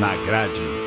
Na grade.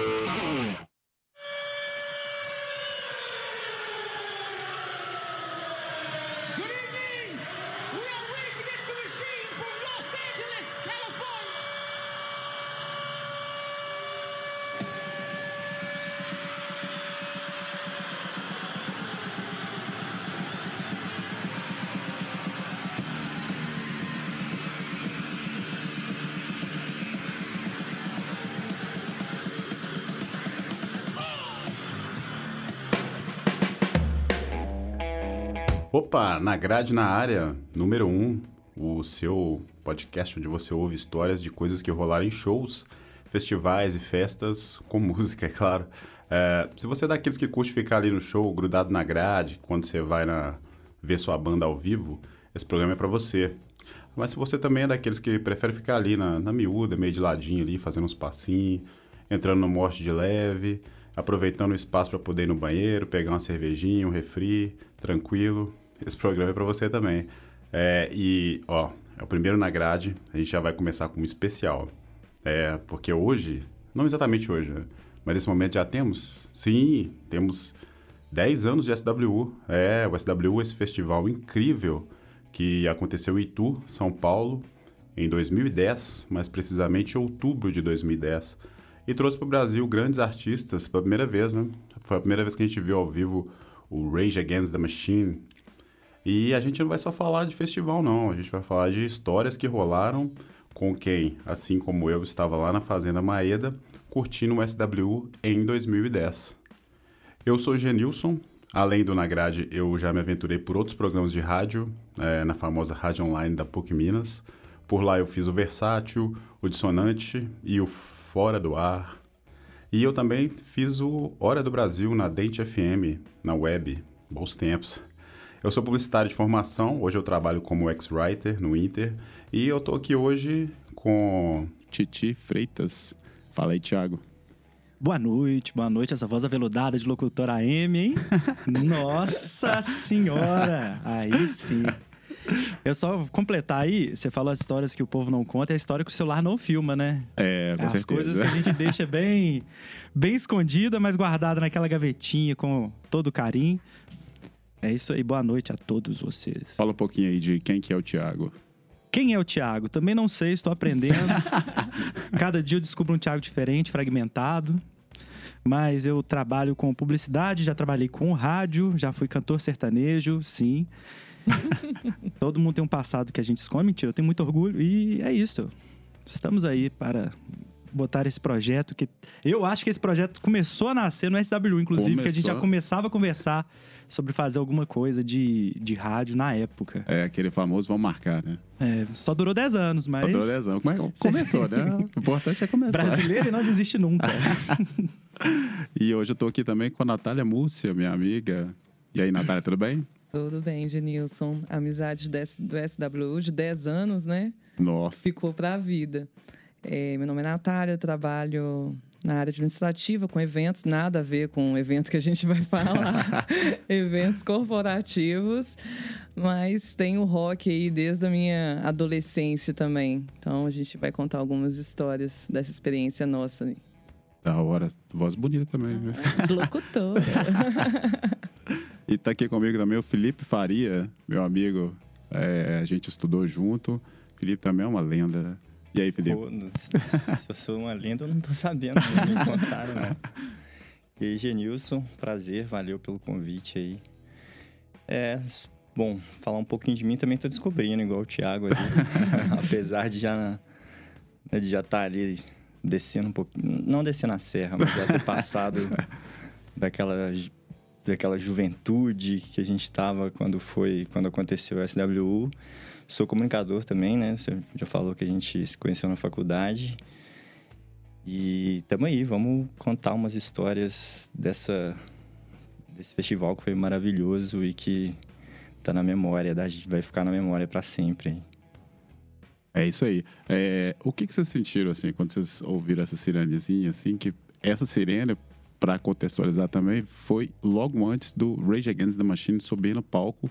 Grade na área, número 1, um, o seu podcast onde você ouve histórias de coisas que rolaram em shows, festivais e festas, com música, é claro. É, se você é daqueles que curte ficar ali no show, grudado na grade, quando você vai na, ver sua banda ao vivo, esse programa é para você. Mas se você também é daqueles que prefere ficar ali na, na miúda, meio de ladinho ali, fazendo uns passinhos, entrando no morte de leve, aproveitando o espaço para poder ir no banheiro, pegar uma cervejinha, um refri, tranquilo, esse programa é para você também. É, e, ó, é o primeiro na grade, a gente já vai começar com um especial. É, porque hoje, não exatamente hoje, né? mas nesse momento já temos, sim, temos 10 anos de SWU. É, o SWU, esse festival incrível que aconteceu em Itu, São Paulo, em 2010, mais precisamente em outubro de 2010. E trouxe para o Brasil grandes artistas pela primeira vez, né? Foi a primeira vez que a gente viu ao vivo o Rage Against the Machine. E a gente não vai só falar de festival, não. A gente vai falar de histórias que rolaram com quem, assim como eu, estava lá na Fazenda Maeda, curtindo o SWU em 2010. Eu sou Genilson. Além do Na Grade, eu já me aventurei por outros programas de rádio, é, na famosa Rádio Online da PUC Minas. Por lá eu fiz o Versátil, o Dissonante e o Fora do Ar. E eu também fiz o Hora do Brasil na Dente FM, na web. Bons tempos. Eu sou publicitário de formação, hoje eu trabalho como ex-writer no Inter. E eu tô aqui hoje com... Titi Freitas. Fala aí, Thiago. Boa noite, boa noite. Essa voz aveludada de locutora AM, hein? Nossa Senhora! Aí sim. Eu só completar aí, você falou as histórias que o povo não conta, é a história que o celular não filma, né? É, com As certeza. coisas que a gente deixa bem, bem escondida, mas guardada naquela gavetinha com todo carinho. É isso aí, boa noite a todos vocês. Fala um pouquinho aí de quem que é o Thiago. Quem é o Thiago? Também não sei, estou aprendendo. Cada dia eu descubro um Thiago diferente, fragmentado. Mas eu trabalho com publicidade, já trabalhei com rádio, já fui cantor sertanejo, sim. Todo mundo tem um passado que a gente esconde, mentira, eu tenho muito orgulho. E é isso. Estamos aí para botar esse projeto que eu acho que esse projeto começou a nascer no SW, inclusive, que a gente já Começou. começava a conversar sobre fazer alguma coisa de, de rádio na época. É aquele famoso vamos marcar, né? É, só durou 10 anos, mas lesão. Como é que começou, né? O importante é começar. brasileiro não desiste nunca. E hoje eu tô aqui também com a Natália Múcia, minha amiga. E aí, Natália, tudo bem? Tudo bem, Genilson. Amizade do SWU de 10 anos, né? Nossa. Ficou para a vida. É, meu nome é Natália, eu trabalho na área administrativa com eventos, nada a ver com o evento que a gente vai falar, eventos corporativos, mas tenho o rock aí desde a minha adolescência também. Então a gente vai contar algumas histórias dessa experiência nossa. Da hora. Voz bonita também, né? de locutora. E tá aqui comigo também o Felipe Faria, meu amigo. É, a gente estudou junto. Felipe também é uma lenda. E aí, Felipe? Pô, se eu sou uma lenda, eu não tô sabendo, não me contaram, né? E aí, Genilson, prazer, valeu pelo convite aí. É, bom, falar um pouquinho de mim também tô descobrindo, igual o Thiago ali. Apesar de já né, de já estar ali descendo um pouquinho, não descendo a serra, mas já ter passado daquela daquela juventude que a gente estava quando foi quando aconteceu o SWU. Sou comunicador também, né? Você já falou que a gente se conheceu na faculdade. E tamo aí, vamos contar umas histórias dessa desse festival que foi maravilhoso e que tá na memória, vai ficar na memória para sempre. É isso aí. É, o que, que vocês sentiram, assim, quando vocês ouviram essa sirenezinha, assim, que essa sirene, para contextualizar também, foi logo antes do Rage Against the Machine subir no palco.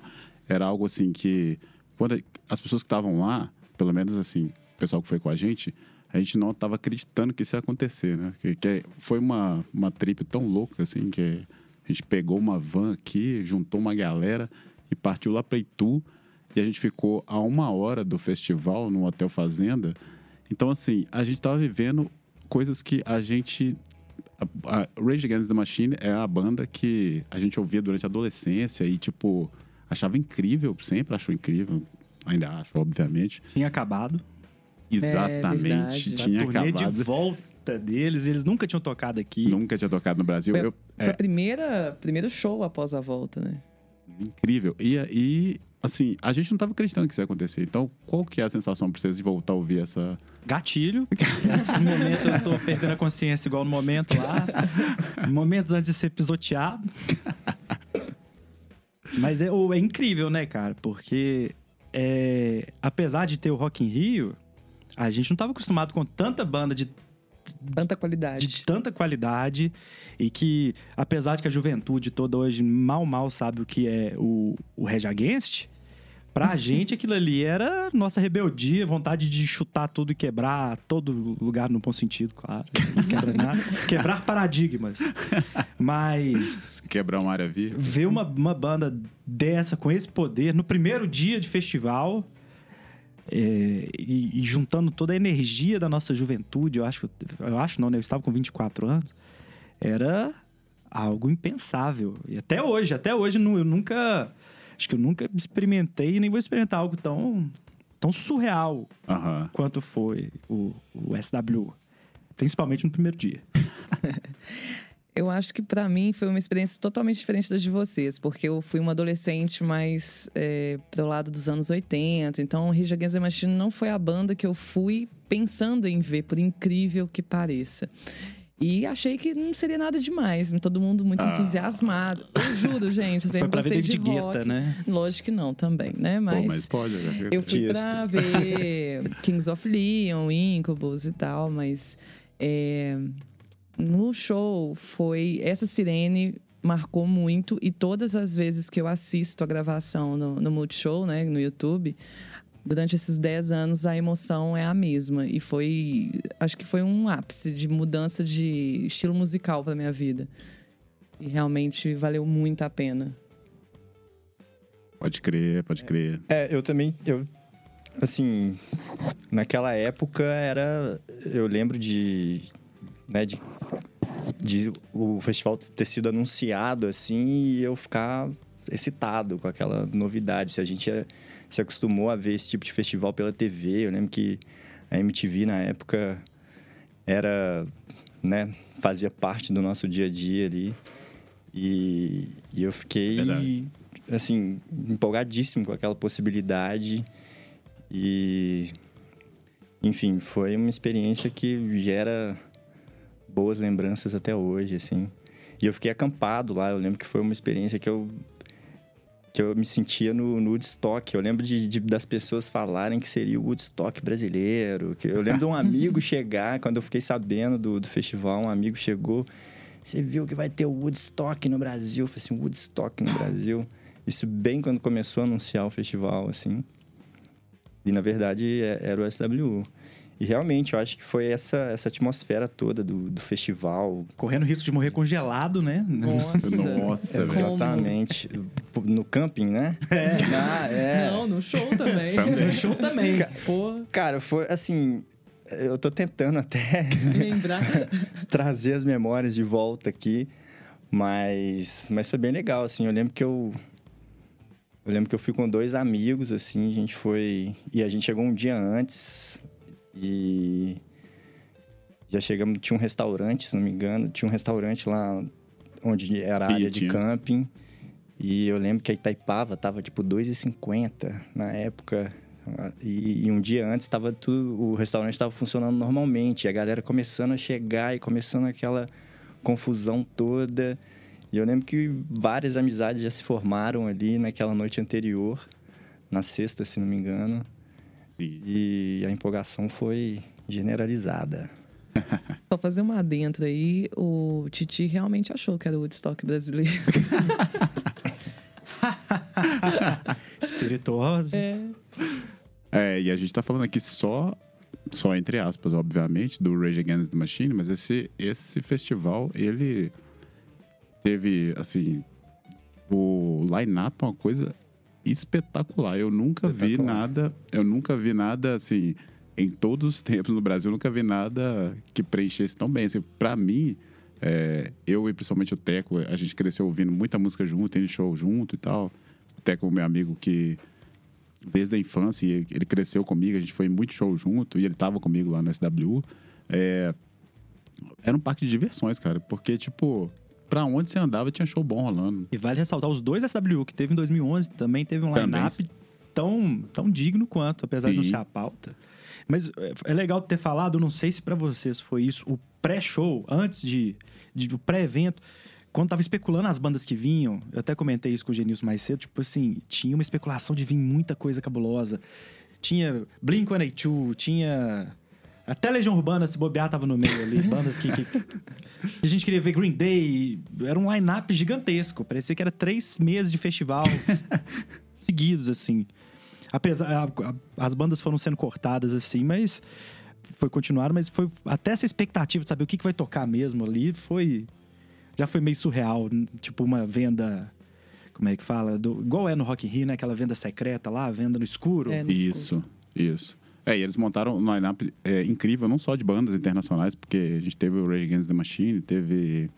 Era algo assim que, quando as pessoas que estavam lá, pelo menos assim, o pessoal que foi com a gente, a gente não estava acreditando que isso ia acontecer, né? Que, que foi uma, uma trip tão louca, assim, que a gente pegou uma van aqui, juntou uma galera e partiu lá para Itu. E a gente ficou a uma hora do festival no Hotel Fazenda. Então, assim, a gente tava vivendo coisas que a gente. A, a Rage Against the Machine é a banda que a gente ouvia durante a adolescência e, tipo, achava incrível, sempre achou incrível. Ainda acho, obviamente. Tinha acabado. Exatamente. verdade. tinha acabado. de volta deles, eles nunca tinham tocado aqui. Nunca tinha tocado no Brasil. Foi, Eu- foi é, a primeira, primeiro show após a volta, né? incrível. E, e, assim, a gente não tava acreditando que isso ia acontecer. Então, qual que é a sensação pra vocês de voltar a ouvir essa... Gatilho. Nesse momento eu tô perdendo a consciência igual no momento lá. Momentos antes de ser pisoteado. Mas é, é incrível, né, cara? Porque é, apesar de ter o Rock in Rio, a gente não tava acostumado com tanta banda de Tanta qualidade. de tanta qualidade e que, apesar de que a juventude toda hoje mal, mal sabe o que é o, o Rage Against, pra gente aquilo ali era nossa rebeldia, vontade de chutar tudo e quebrar todo lugar no bom sentido, claro. Não quebra nada. Quebrar paradigmas. Mas Quebrar uma área viva? ver uma, uma banda dessa, com esse poder, no primeiro dia de festival, é, e, e juntando toda a energia da nossa juventude, eu acho, eu acho não, né? Eu estava com 24 anos, era algo impensável. E até hoje, até hoje, eu nunca. Acho que eu nunca experimentei e nem vou experimentar algo tão, tão surreal Aham. quanto foi o, o SW. Principalmente no primeiro dia. Eu acho que pra mim foi uma experiência totalmente diferente das de vocês, porque eu fui uma adolescente mais é, pro lado dos anos 80, então Rage Against the Machine não foi a banda que eu fui pensando em ver, por incrível que pareça. E achei que não seria nada demais, todo mundo muito Ah. entusiasmado. Eu juro, gente, eu Foi sempre pra ver gostei de. Guetta, né? Lógico que não, também, né? Pô, Mas, mas pode. né? eu fui pra ver Kings of Leon, Incubus e tal, mas é, no show foi essa sirene marcou muito e todas as vezes que eu assisto a gravação no, no Multishow, né, no YouTube, durante esses 10 anos a emoção é a mesma e foi, acho que foi um ápice de mudança de estilo musical para minha vida. E realmente valeu muito a pena. Pode crer, pode crer. É, eu também, eu, assim, naquela época era, eu lembro de, né, de, de o festival ter sido anunciado, assim, e eu ficar excitado com aquela novidade. Se a gente é- se acostumou a ver esse tipo de festival pela TV, eu lembro que a MTV na época era, né, fazia parte do nosso dia a dia ali. E, e eu fiquei, Verdade. assim, empolgadíssimo com aquela possibilidade. E, enfim, foi uma experiência que gera boas lembranças até hoje, assim. E eu fiquei acampado lá, eu lembro que foi uma experiência que eu que eu me sentia no, no Woodstock. Eu lembro de, de- das pessoas falarem que seria o Woodstock brasileiro. Que eu lembro de um amigo chegar, quando eu fiquei sabendo do, do festival, um amigo chegou. Você viu que vai ter o Woodstock no Brasil? Eu falei assim, Woodstock no Brasil. Isso bem quando começou a anunciar o festival, assim. E, na verdade, é- era o SWU. E, realmente, eu acho que foi essa, essa atmosfera toda do, do festival, Correndo risco de morrer congelado, né? Nossa. Nossa, Como? velho. Exatamente. No camping, né? É. Ah, é. Não, no show também. No show também. Pô, Cara, foi assim. Eu tô tentando até lembrar. trazer as memórias de volta aqui, mas, mas foi bem legal, assim. Eu lembro que eu. Eu lembro que eu fui com dois amigos, assim, a gente foi. E a gente chegou um dia antes e. Já chegamos, tinha um restaurante, se não me engano, tinha um restaurante lá onde era a área de tinha. camping. E eu lembro que a Itaipava tava tipo 2,50 na época. E, e um dia antes tava tudo, o restaurante estava funcionando normalmente. E a galera começando a chegar e começando aquela confusão toda. E eu lembro que várias amizades já se formaram ali naquela noite anterior, na sexta, se não me engano. E- a empolgação foi generalizada. Só fazer uma adentro aí, o Titi realmente achou que era o Woodstock brasileiro. Espirituosa. É. É, e a gente tá falando aqui só, só entre aspas, obviamente, do Rage Against the Machine, mas esse, esse festival, ele teve, assim, o line-up é uma coisa espetacular. Eu nunca vi Espetacular. nada, eu nunca vi nada, assim, em todos os tempos no Brasil, eu nunca vi nada que preenchesse tão bem. Assim, pra mim, é, eu e principalmente o Teco, a gente cresceu ouvindo muita música junto, em show junto e tal. O Teco meu amigo que desde a infância, ele cresceu comigo, a gente foi em muito show junto, e ele tava comigo lá no SW. É, era um parque de diversões, cara, porque, tipo, pra onde você andava tinha show bom rolando. E vale ressaltar os dois SW que teve em 2011 também teve um line-up tão, tão digno quanto, apesar de não Sim. ser a pauta. Mas é- é legal ter falado, não sei se pra vocês foi isso, o pré-show, antes de, de do pré-evento, quando tava especulando as bandas que vinham, eu até comentei isso com o Genilson mais cedo, tipo assim, tinha uma especulação de vir muita coisa cabulosa. Tinha Blink-182, tinha... Até Legião Urbana, se bobear, tava no meio ali. Bandas que, que- a gente queria ver Green Day. Era um line-up gigantesco. Parecia que era três meses de festival seguidos, assim. Apesar... as bandas foram sendo cortadas, assim, mas... Foi continuar, mas foi... Até essa expectativa de saber o que, que vai tocar mesmo ali, foi... Já foi meio surreal. Tipo, uma venda... Como é que fala? Do- igual é no Rock in Rio, né? Aquela venda secreta lá, venda no escuro. É, no Isso, isso. É, e eles montaram um line-up é, incrível, não só de bandas internacionais, porque a gente teve o Rage Against the Machine, teve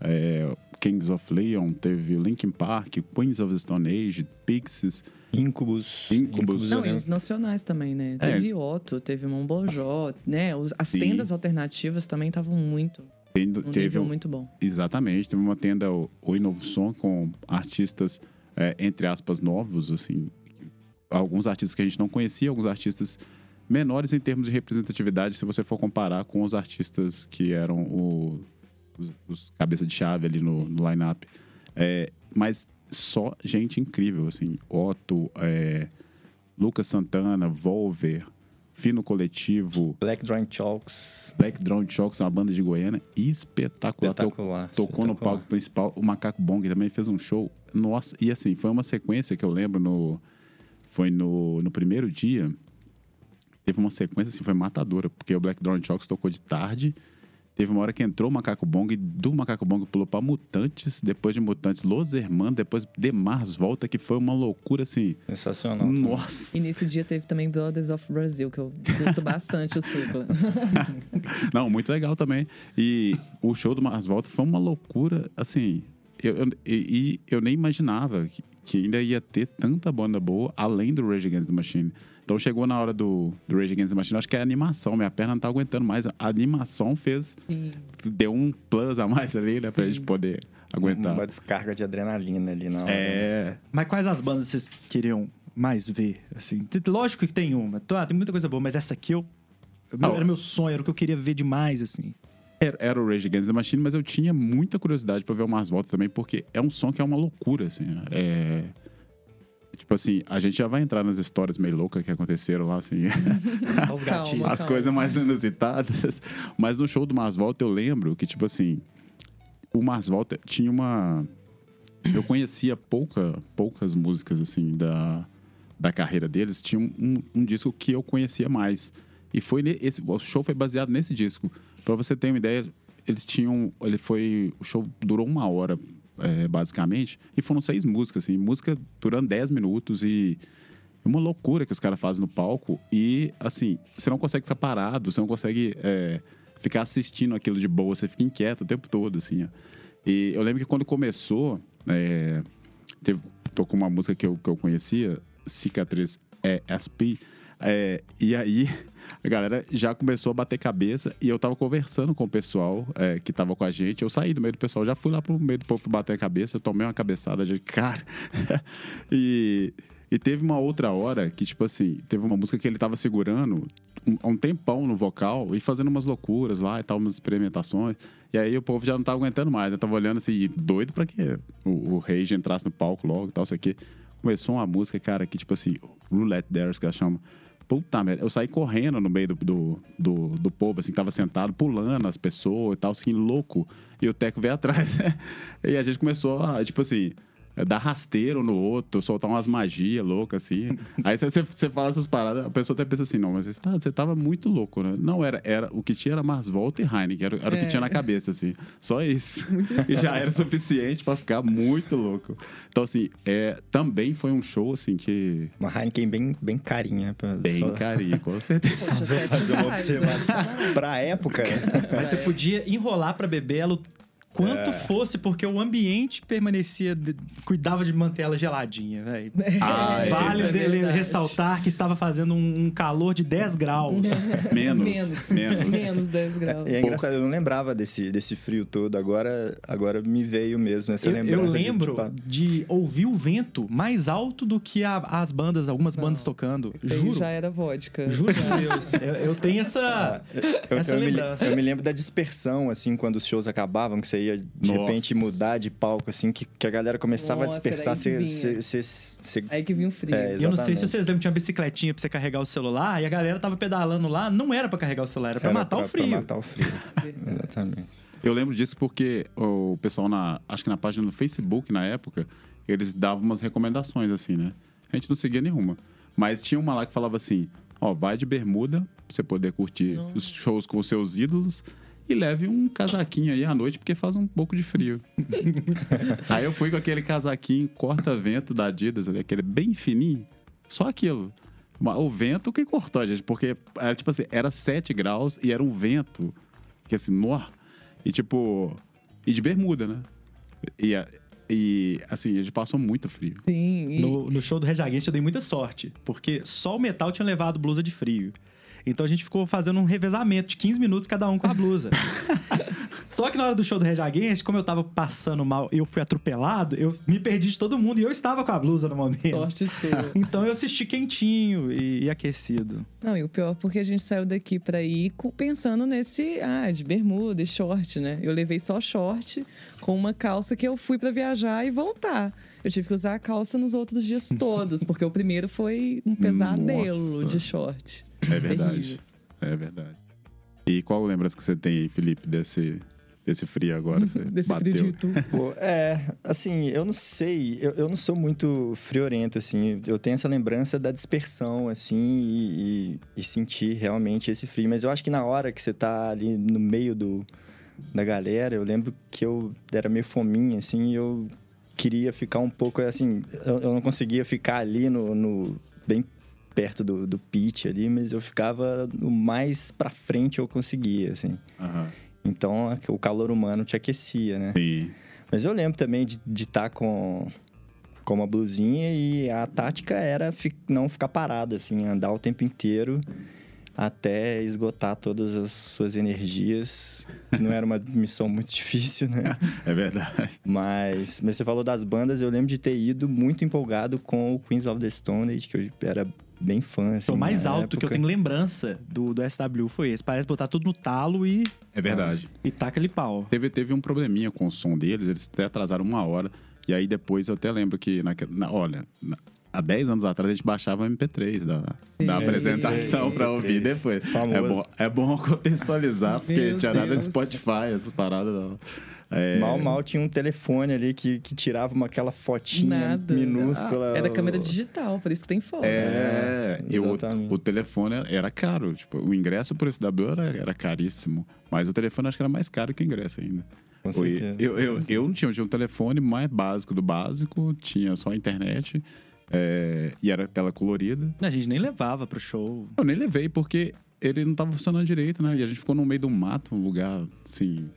é, Kings of Leon, teve Linkin Park, Queens of the Stone Age, Pixies. Incubus. Incubus. Não, eu e os nacionais também, né? É. Teve Otto, teve Mombojó, né? Os- as Sim. tendas alternativas também estavam muito, Tem- num teve nível o- muito bom. Exatamente, teve uma tenda, o, o Novo Som, com artistas, é, entre aspas, novos, assim. Alguns artistas que a gente não conhecia, alguns artistas menores em termos de representatividade, se você for comparar com os artistas que eram o- os, os cabeça de chave ali no, no line-up. É, mas só gente incrível, assim. Otto, é, Lucas Santana, Volver, Fino Coletivo, Black Drawing Chalks. Black Drone Shocks, uma banda de Goiânia espetacular. Espetacular. Tocou no espetacular. palco principal. O Macaco Bong também fez um show. Nossa, e assim, foi uma sequência que eu lembro no. Foi no, no primeiro dia. Teve uma sequência assim, foi matadora, porque o Black Drone Shocks tocou de tarde. Teve uma hora que entrou o Macaco Bong, e do Macaco Bong pulou pra Mutantes, depois de Mutantes, Los Hermanos, depois Demars volta, que foi uma loucura assim. Sensacional. Nossa! E nesse dia teve também Brothers of Brazil, que eu curto bastante o Supla. Não, muito legal também. E o show do Mars Volta foi uma loucura, assim. Eu, eu- e, e eu nem imaginava que, que ainda ia ter tanta banda boa além do Rage Against the Machine. Então chegou na hora do, do Rage Against the Machine, acho que é a animação, minha perna não tá aguentando mais. A animação fez. Sim. Deu um plus a mais ali, né, pra gente poder aguentar. Uma descarga de adrenalina ali na hora. né? É. Mas quais as bandas vocês queriam mais ver? Assim, lógico que tem uma. Tá, tem muita coisa boa, mas essa aqui eu. Ah, Era meu sonho, era o que eu queria ver demais, assim. Era, era o Rage Against the Machine, mas eu tinha muita curiosidade pra ver o Mars Volta também, porque é um som que é uma loucura, assim. É... Tipo assim, a gente já vai entrar nas histórias meio loucas que aconteceram lá, assim. Os Calma. gatinhos. as coisas mais inusitadas. Mas no show do Mars Volta eu lembro que, tipo assim, o Mars Volta tinha uma. Eu conhecia pouca, poucas músicas, assim, da, da carreira deles. Tinha um, um, disco que eu conhecia mais. E foi esse, o show foi baseado nesse disco. Pra você ter uma ideia, eles tinham. Ele foi. O show durou uma hora, é, basicamente. E foram seis músicas, assim. Música durando dez minutos e. É uma loucura que os caras fazem no palco e, assim, você não consegue ficar parado, você não consegue é, ficar assistindo aquilo de boa, você fica inquieto o tempo todo, assim, ó. E eu lembro que quando começou, é, teve, tocou uma música que eu, que eu conhecia, Cicatriz é, SP, é, e aí a galera já começou a bater cabeça e eu tava conversando com o pessoal é, que tava com a gente. Eu saí do meio do pessoal, já fui lá pro meio do povo bater a cabeça, eu tomei uma cabeçada de cara. e, e teve uma outra hora que, tipo assim, teve uma música que ele tava segurando um, um tempão no vocal e fazendo umas loucuras lá e tal, umas experimentações. E aí o povo já não tava aguentando mais, né? Tava olhando assim, doido pra que o, o Rage entrasse no palco logo e tal, isso aqui. Começou uma música, cara, que tipo assim, Roulette Dares, que ela chama. Puta merda, eu saí correndo no meio do, do, do, do povo, assim, que tava sentado, pulando as pessoas e tal, assim, louco. E o Teco veio atrás. e a gente começou a, tipo assim, dar rasteiro no outro, soltar umas magias loucas, assim. Aí você, você fala essas paradas, a pessoa até pensa assim, não, mas você, tá, você tava muito louco, né? Não, era, era o que tinha era Mars Volta e Heineken, era, era o que É. tinha na cabeça, assim. Só isso. e já era suficiente pra ficar muito louco. Então, assim, é, também foi um show, assim, que... Uma Heineken bem, bem carinha. Pra Bem só carinho, com certeza. Poxa, fazer uma reais, observação. né? pra época, né? Mas você podia enrolar pra beber ela o quanto fosse, porque o ambiente permanecia. de- cuidava de manter ela geladinha, velho. Ah, é. vale é ressaltar que estava fazendo um, um calor de 10 graus. Menos. Menos. Menos. Menos 10 graus. E é engraçado, eu não lembrava desse, desse frio todo. Agora, agora me veio mesmo essa Eu, eu lembrança. de, lembro tipo, de ouvir o vento mais alto do que a- as bandas, algumas bandas tocando. Isso aí Juro. já era vodka. Juro por Deus. Eu, eu tenho essa. eu, essa eu me, le- lembrança. eu me lembro da dispersão, assim, quando os shows acabavam, que você ia de Nossa. repente mudar de palco, assim, que, que a galera começava Nossa, a dispersar. era aí que Você, vinha. você, você, Aí que vinha o frio. É, eu não sei se vocês lembram, tinha uma bicicletinha pra você carregar o celular e a galera tava pedalando lá. Não era pra carregar o celular, era pra era matar o pra frio. matar o frio. Exatamente. Eu lembro disso porque o pessoal na, acho que na página do Facebook na época, eles davam umas recomendações assim, né? A gente não seguia nenhuma, mas tinha uma lá que falava assim: ó, vai de bermuda pra você poder curtir os shows com os seus ídolos e leve um casaquinho aí à noite porque faz um pouco de frio. aí eu fui com aquele casaquinho corta-vento da Adidas, né? aquele bem fininho, só aquilo. O vento que cortou a gente, porque era tipo assim, era 7 graus e era um vento que assim, nó. E tipo. E de bermuda, né? E, a- e assim, a gente passou muito frio. Sim. E... No, no show do Red Against eu dei muita sorte, porque só o metal tinha levado blusa de frio. Então a gente ficou fazendo um revezamento de 15 minutos cada um com a blusa. Só que na hora do show do Red Against, como eu tava passando mal e eu fui atropelado, eu me perdi de todo mundo e eu estava com a blusa no momento. Sorte sua. Então eu assisti quentinho e, e aquecido. Não, e o pior porque a gente saiu daqui pra ir pensando nesse, ah, de bermuda e short, né? Eu levei só short com uma calça que eu fui pra viajar e voltar. Eu tive que usar a calça nos outros dias todos, porque o primeiro foi um pesadelo Nossa. de short. É verdade. É verdade. E qual lembrança que você tem aí, Felipe, desse, desse frio agora? Você Desse bateu. frio de tu. Pô, é, assim, eu não sei, eu, eu não sou muito friorento, assim, eu tenho essa lembrança da dispersão, assim, e, e- e sentir realmente esse frio, mas eu acho que na hora que você tá ali no meio do, da galera, eu lembro que eu era meio fominha, assim, e eu queria ficar um pouco, assim, eu, eu não conseguia ficar ali no, no- bem perto do, do pit ali, mas eu ficava o mais pra frente eu conseguia, assim. Aham. Então, o calor humano te aquecia, né? Sim. Mas eu lembro também de estar com, com uma blusinha e a tática era fi- não ficar parado, assim, andar o tempo inteiro até esgotar todas as suas energias. que Não era uma missão muito difícil, né? É verdade. Mas, mas você falou das bandas, eu lembro de ter ido muito empolgado com o Queens of the Stone Age, que eu era bem fã, assim. o mais na alto que eu época. tenho lembrança do, do SW foi esse. Parece botar tudo no talo e, É verdade. e taca ali pau. Teve, teve um probleminha com o som deles, eles até atrasaram uma hora. E aí depois eu até lembro que, naque- na, olha, na- há 10 anos atrás a gente baixava o MP3 da, da apresentação sim, pra ouvir MP3. depois. É bom, é bom contextualizar, porque Meu tinha nada de Deus. Spotify, essas paradas não. É, Mal, mal tinha um telefone ali que, que tirava uma, aquela fotinha Nada. minúscula. Era câmera digital, por isso que tem foto. É, É, e o, exatamente. o telefone era caro. Tipo, o ingresso por SW era, era caríssimo. Mas o telefone acho que era mais caro que o ingresso ainda. Com Eu, certeza. eu, eu, eu não tinha, eu tinha um telefone mais básico do básico, tinha só internet é, e era tela colorida. A gente nem levava pro show. Eu nem levei porque ele não tava funcionando direito, né? E a gente ficou no meio do mato, um lugar assim.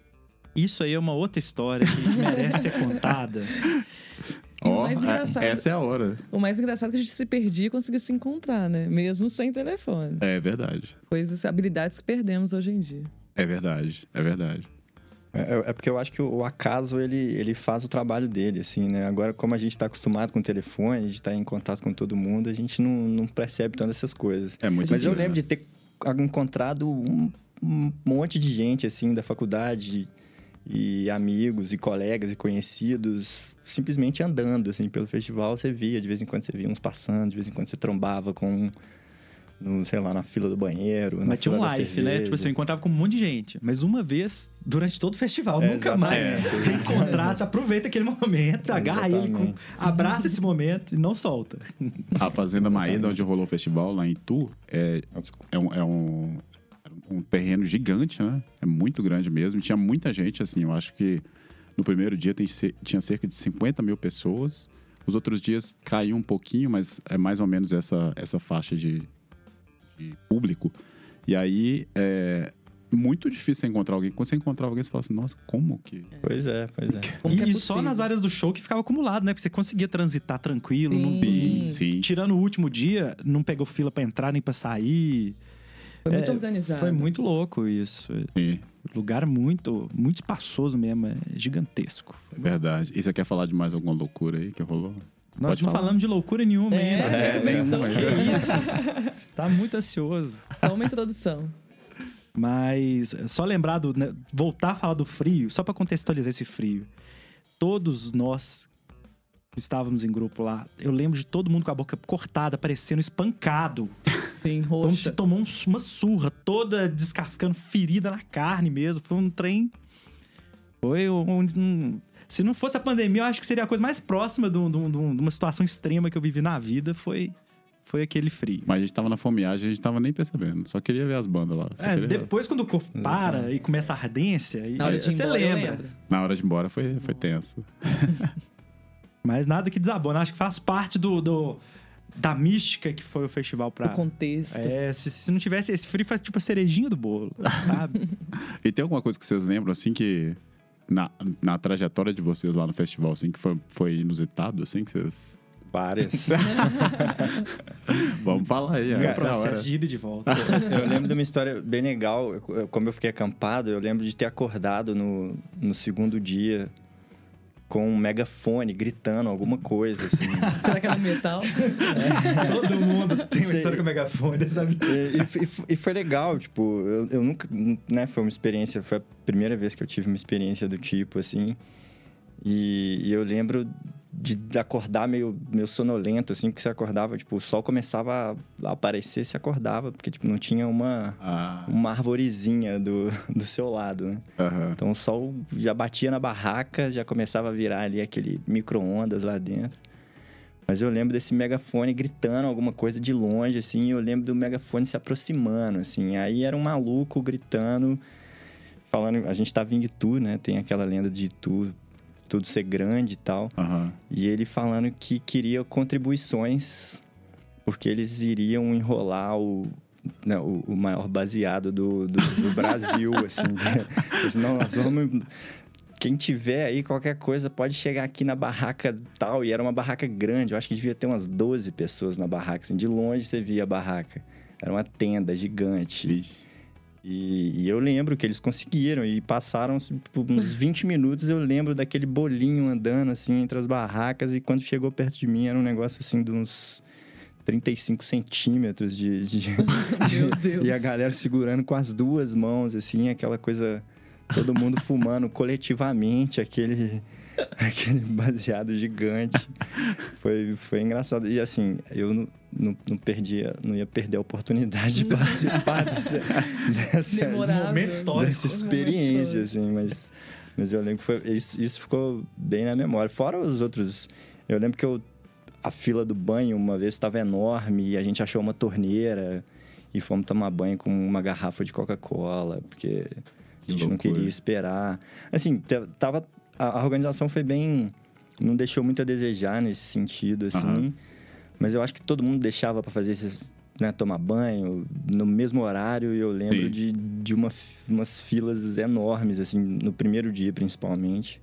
Isso aí é uma outra história que merece ser contada. E o Ó, mais é- engraçado- essa é a hora. O mais engraçado é que a gente se perdia e conseguia se encontrar, né? Mesmo sem telefone. É verdade. Coisas, habilidades que perdemos hoje em dia. É verdade. É verdade. É, é porque eu acho que o, o acaso, ele, ele faz o trabalho dele, assim, né? Agora, como a gente está acostumado com o telefone, a gente está em contato com todo mundo, a gente não, não percebe tanto essas coisas. É muito Mas eu lembro né? de ter encontrado um, um monte de gente, assim, da faculdade, e amigos, e colegas, e conhecidos, simplesmente andando, assim, pelo festival. Você via, de vez em quando você via uns passando, de vez em quando você trombava com um. no, sei lá, na fila do banheiro, na Mas tinha um life, né? Tipo assim, eu encontrava com um monte de gente. Mas uma vez durante todo o festival. É, nunca mais reencontrar. Você aproveita aquele momento, agarra ele, com, abraça esse momento e não solta. A Fazenda Maída, onde rolou o festival, lá em Itu, é, é um, é um, um terreno gigante, né? É muito grande mesmo. Tinha muita gente, assim, eu acho que no primeiro dia tem, tinha cerca de 50 mil pessoas. Os outros dias caiu um pouquinho, mas é mais ou menos essa, essa faixa de, de público. E aí é muito difícil você encontrar alguém. Quando você encontrar alguém, você fala assim, nossa, como que... Pois é, pois é. Como e é só nas áreas do show que ficava acumulado, né? Porque você conseguia transitar tranquilo. Sim. não- Sim, sim. Tirando o último dia, não pegou fila pra entrar nem pra sair. Foi muito É, organizado. Foi muito louco isso. Sim, Lugar muito, muito espaçoso mesmo, é gigantesco. é verdade. E você quer falar de mais alguma loucura aí que rolou? Nós Pode não falar. falamos de loucura nenhuma É, ainda. É, nenhuma. Que isso? tá muito ansioso. Só uma introdução. Mas só lembrar do. né, voltar a falar do frio, só pra contextualizar esse frio. Todos nós que estávamos em grupo lá, eu lembro de todo mundo com a boca cortada, parecendo espancado. Sim, Como se roxa. tomou um- uma surra, toda descascando ferida na carne mesmo. Foi um trem. Foi um. um- se não fosse a pandemia, eu acho que seria a coisa mais próxima de, um- de um- de um- uma situação extrema que eu vivi na vida. Foi, foi aquele frio. Mas a gente tava na fomeagem, a gente tava nem percebendo. Só queria ver as bandas lá. É, queria- depois, quando o corpo para e começa a ardência, aí Na hora de ir você embora, lembra. Na hora de ir embora foi, foi tenso. Mas nada que desabona. Acho que faz parte do, do- da mística que foi o festival pra. O contexto. É, se, se não tivesse esse frio, faz tipo a cerejinha do bolo, sabe? E tem alguma coisa que vocês lembram, assim, que na, na trajetória de vocês lá no festival, assim, que foi, foi inusitado, assim, que vocês... Várias. Vamos falar aí, É essa é processo de ida e de volta. Eu lembro de uma história bem legal. Eu- Como eu fiquei acampado, eu lembro de ter acordado no, no segundo dia com um megafone gritando alguma coisa, assim. Será que era metal? Todo mundo tem uma Sei. história com megafone, sabe? E, e f- e foi legal, tipo, eu, eu nunca, né, foi uma experiência, foi a primeira vez que eu tive uma experiência do tipo, assim. E, e eu lembro de acordar meio, meio sonolento, assim, porque você acordava, tipo, o sol começava a aparecer, você acordava, porque, tipo, não tinha uma, Ah, uma arvorezinha do, do seu lado, né? aham. Então o sol já batia na barraca, já começava a virar ali aquele micro-ondas lá dentro. Mas eu lembro desse megafone gritando alguma coisa de longe, assim, e eu lembro do megafone se aproximando, assim. Aí era um maluco gritando, falando. A gente tava em Itu, né? Tem aquela lenda de Itu, tudo ser grande e tal. Aham. E ele falando que queria contribuições, porque eles iriam enrolar o, né, o, o maior baseado do, do, do Brasil, assim. Eles, não, nós vamos... Quem tiver aí qualquer coisa pode chegar aqui na barraca tal. E era uma barraca grande, eu acho que devia ter umas 12 pessoas na barraca. Assim, de longe você via a barraca. Era uma tenda gigante. Vixe. E, e eu lembro que eles conseguiram e passaram tipo, uns 20 minutos. Eu lembro daquele bolinho andando assim entre as barracas. E quando chegou perto de mim, era um negócio assim de uns 35 centímetros de. de- Meu Deus. e a galera segurando com as duas mãos, assim, aquela coisa. Todo mundo fumando coletivamente aquele. Aquele baseado gigante. Foi, foi engraçado. E assim, eu não, não, não perdia, não ia perder a oportunidade de participar dessa, dessa, Memorável. Momento histórico. dessa experiência, assim, mas, mas eu lembro que foi, isso, isso ficou bem na memória. Fora os outros, eu lembro que eu, a fila do banho uma vez estava enorme e a gente achou uma torneira e fomos tomar banho com uma garrafa de Coca-Cola, porque a gente não queria esperar. Assim, tava, a, a organização foi bem... Não deixou muito a desejar nesse sentido, assim. Aham. Mas eu acho que todo mundo deixava para fazer esses... Né, tomar banho no mesmo horário e eu lembro Sim. de, de uma, umas filas enormes, assim, no primeiro dia principalmente.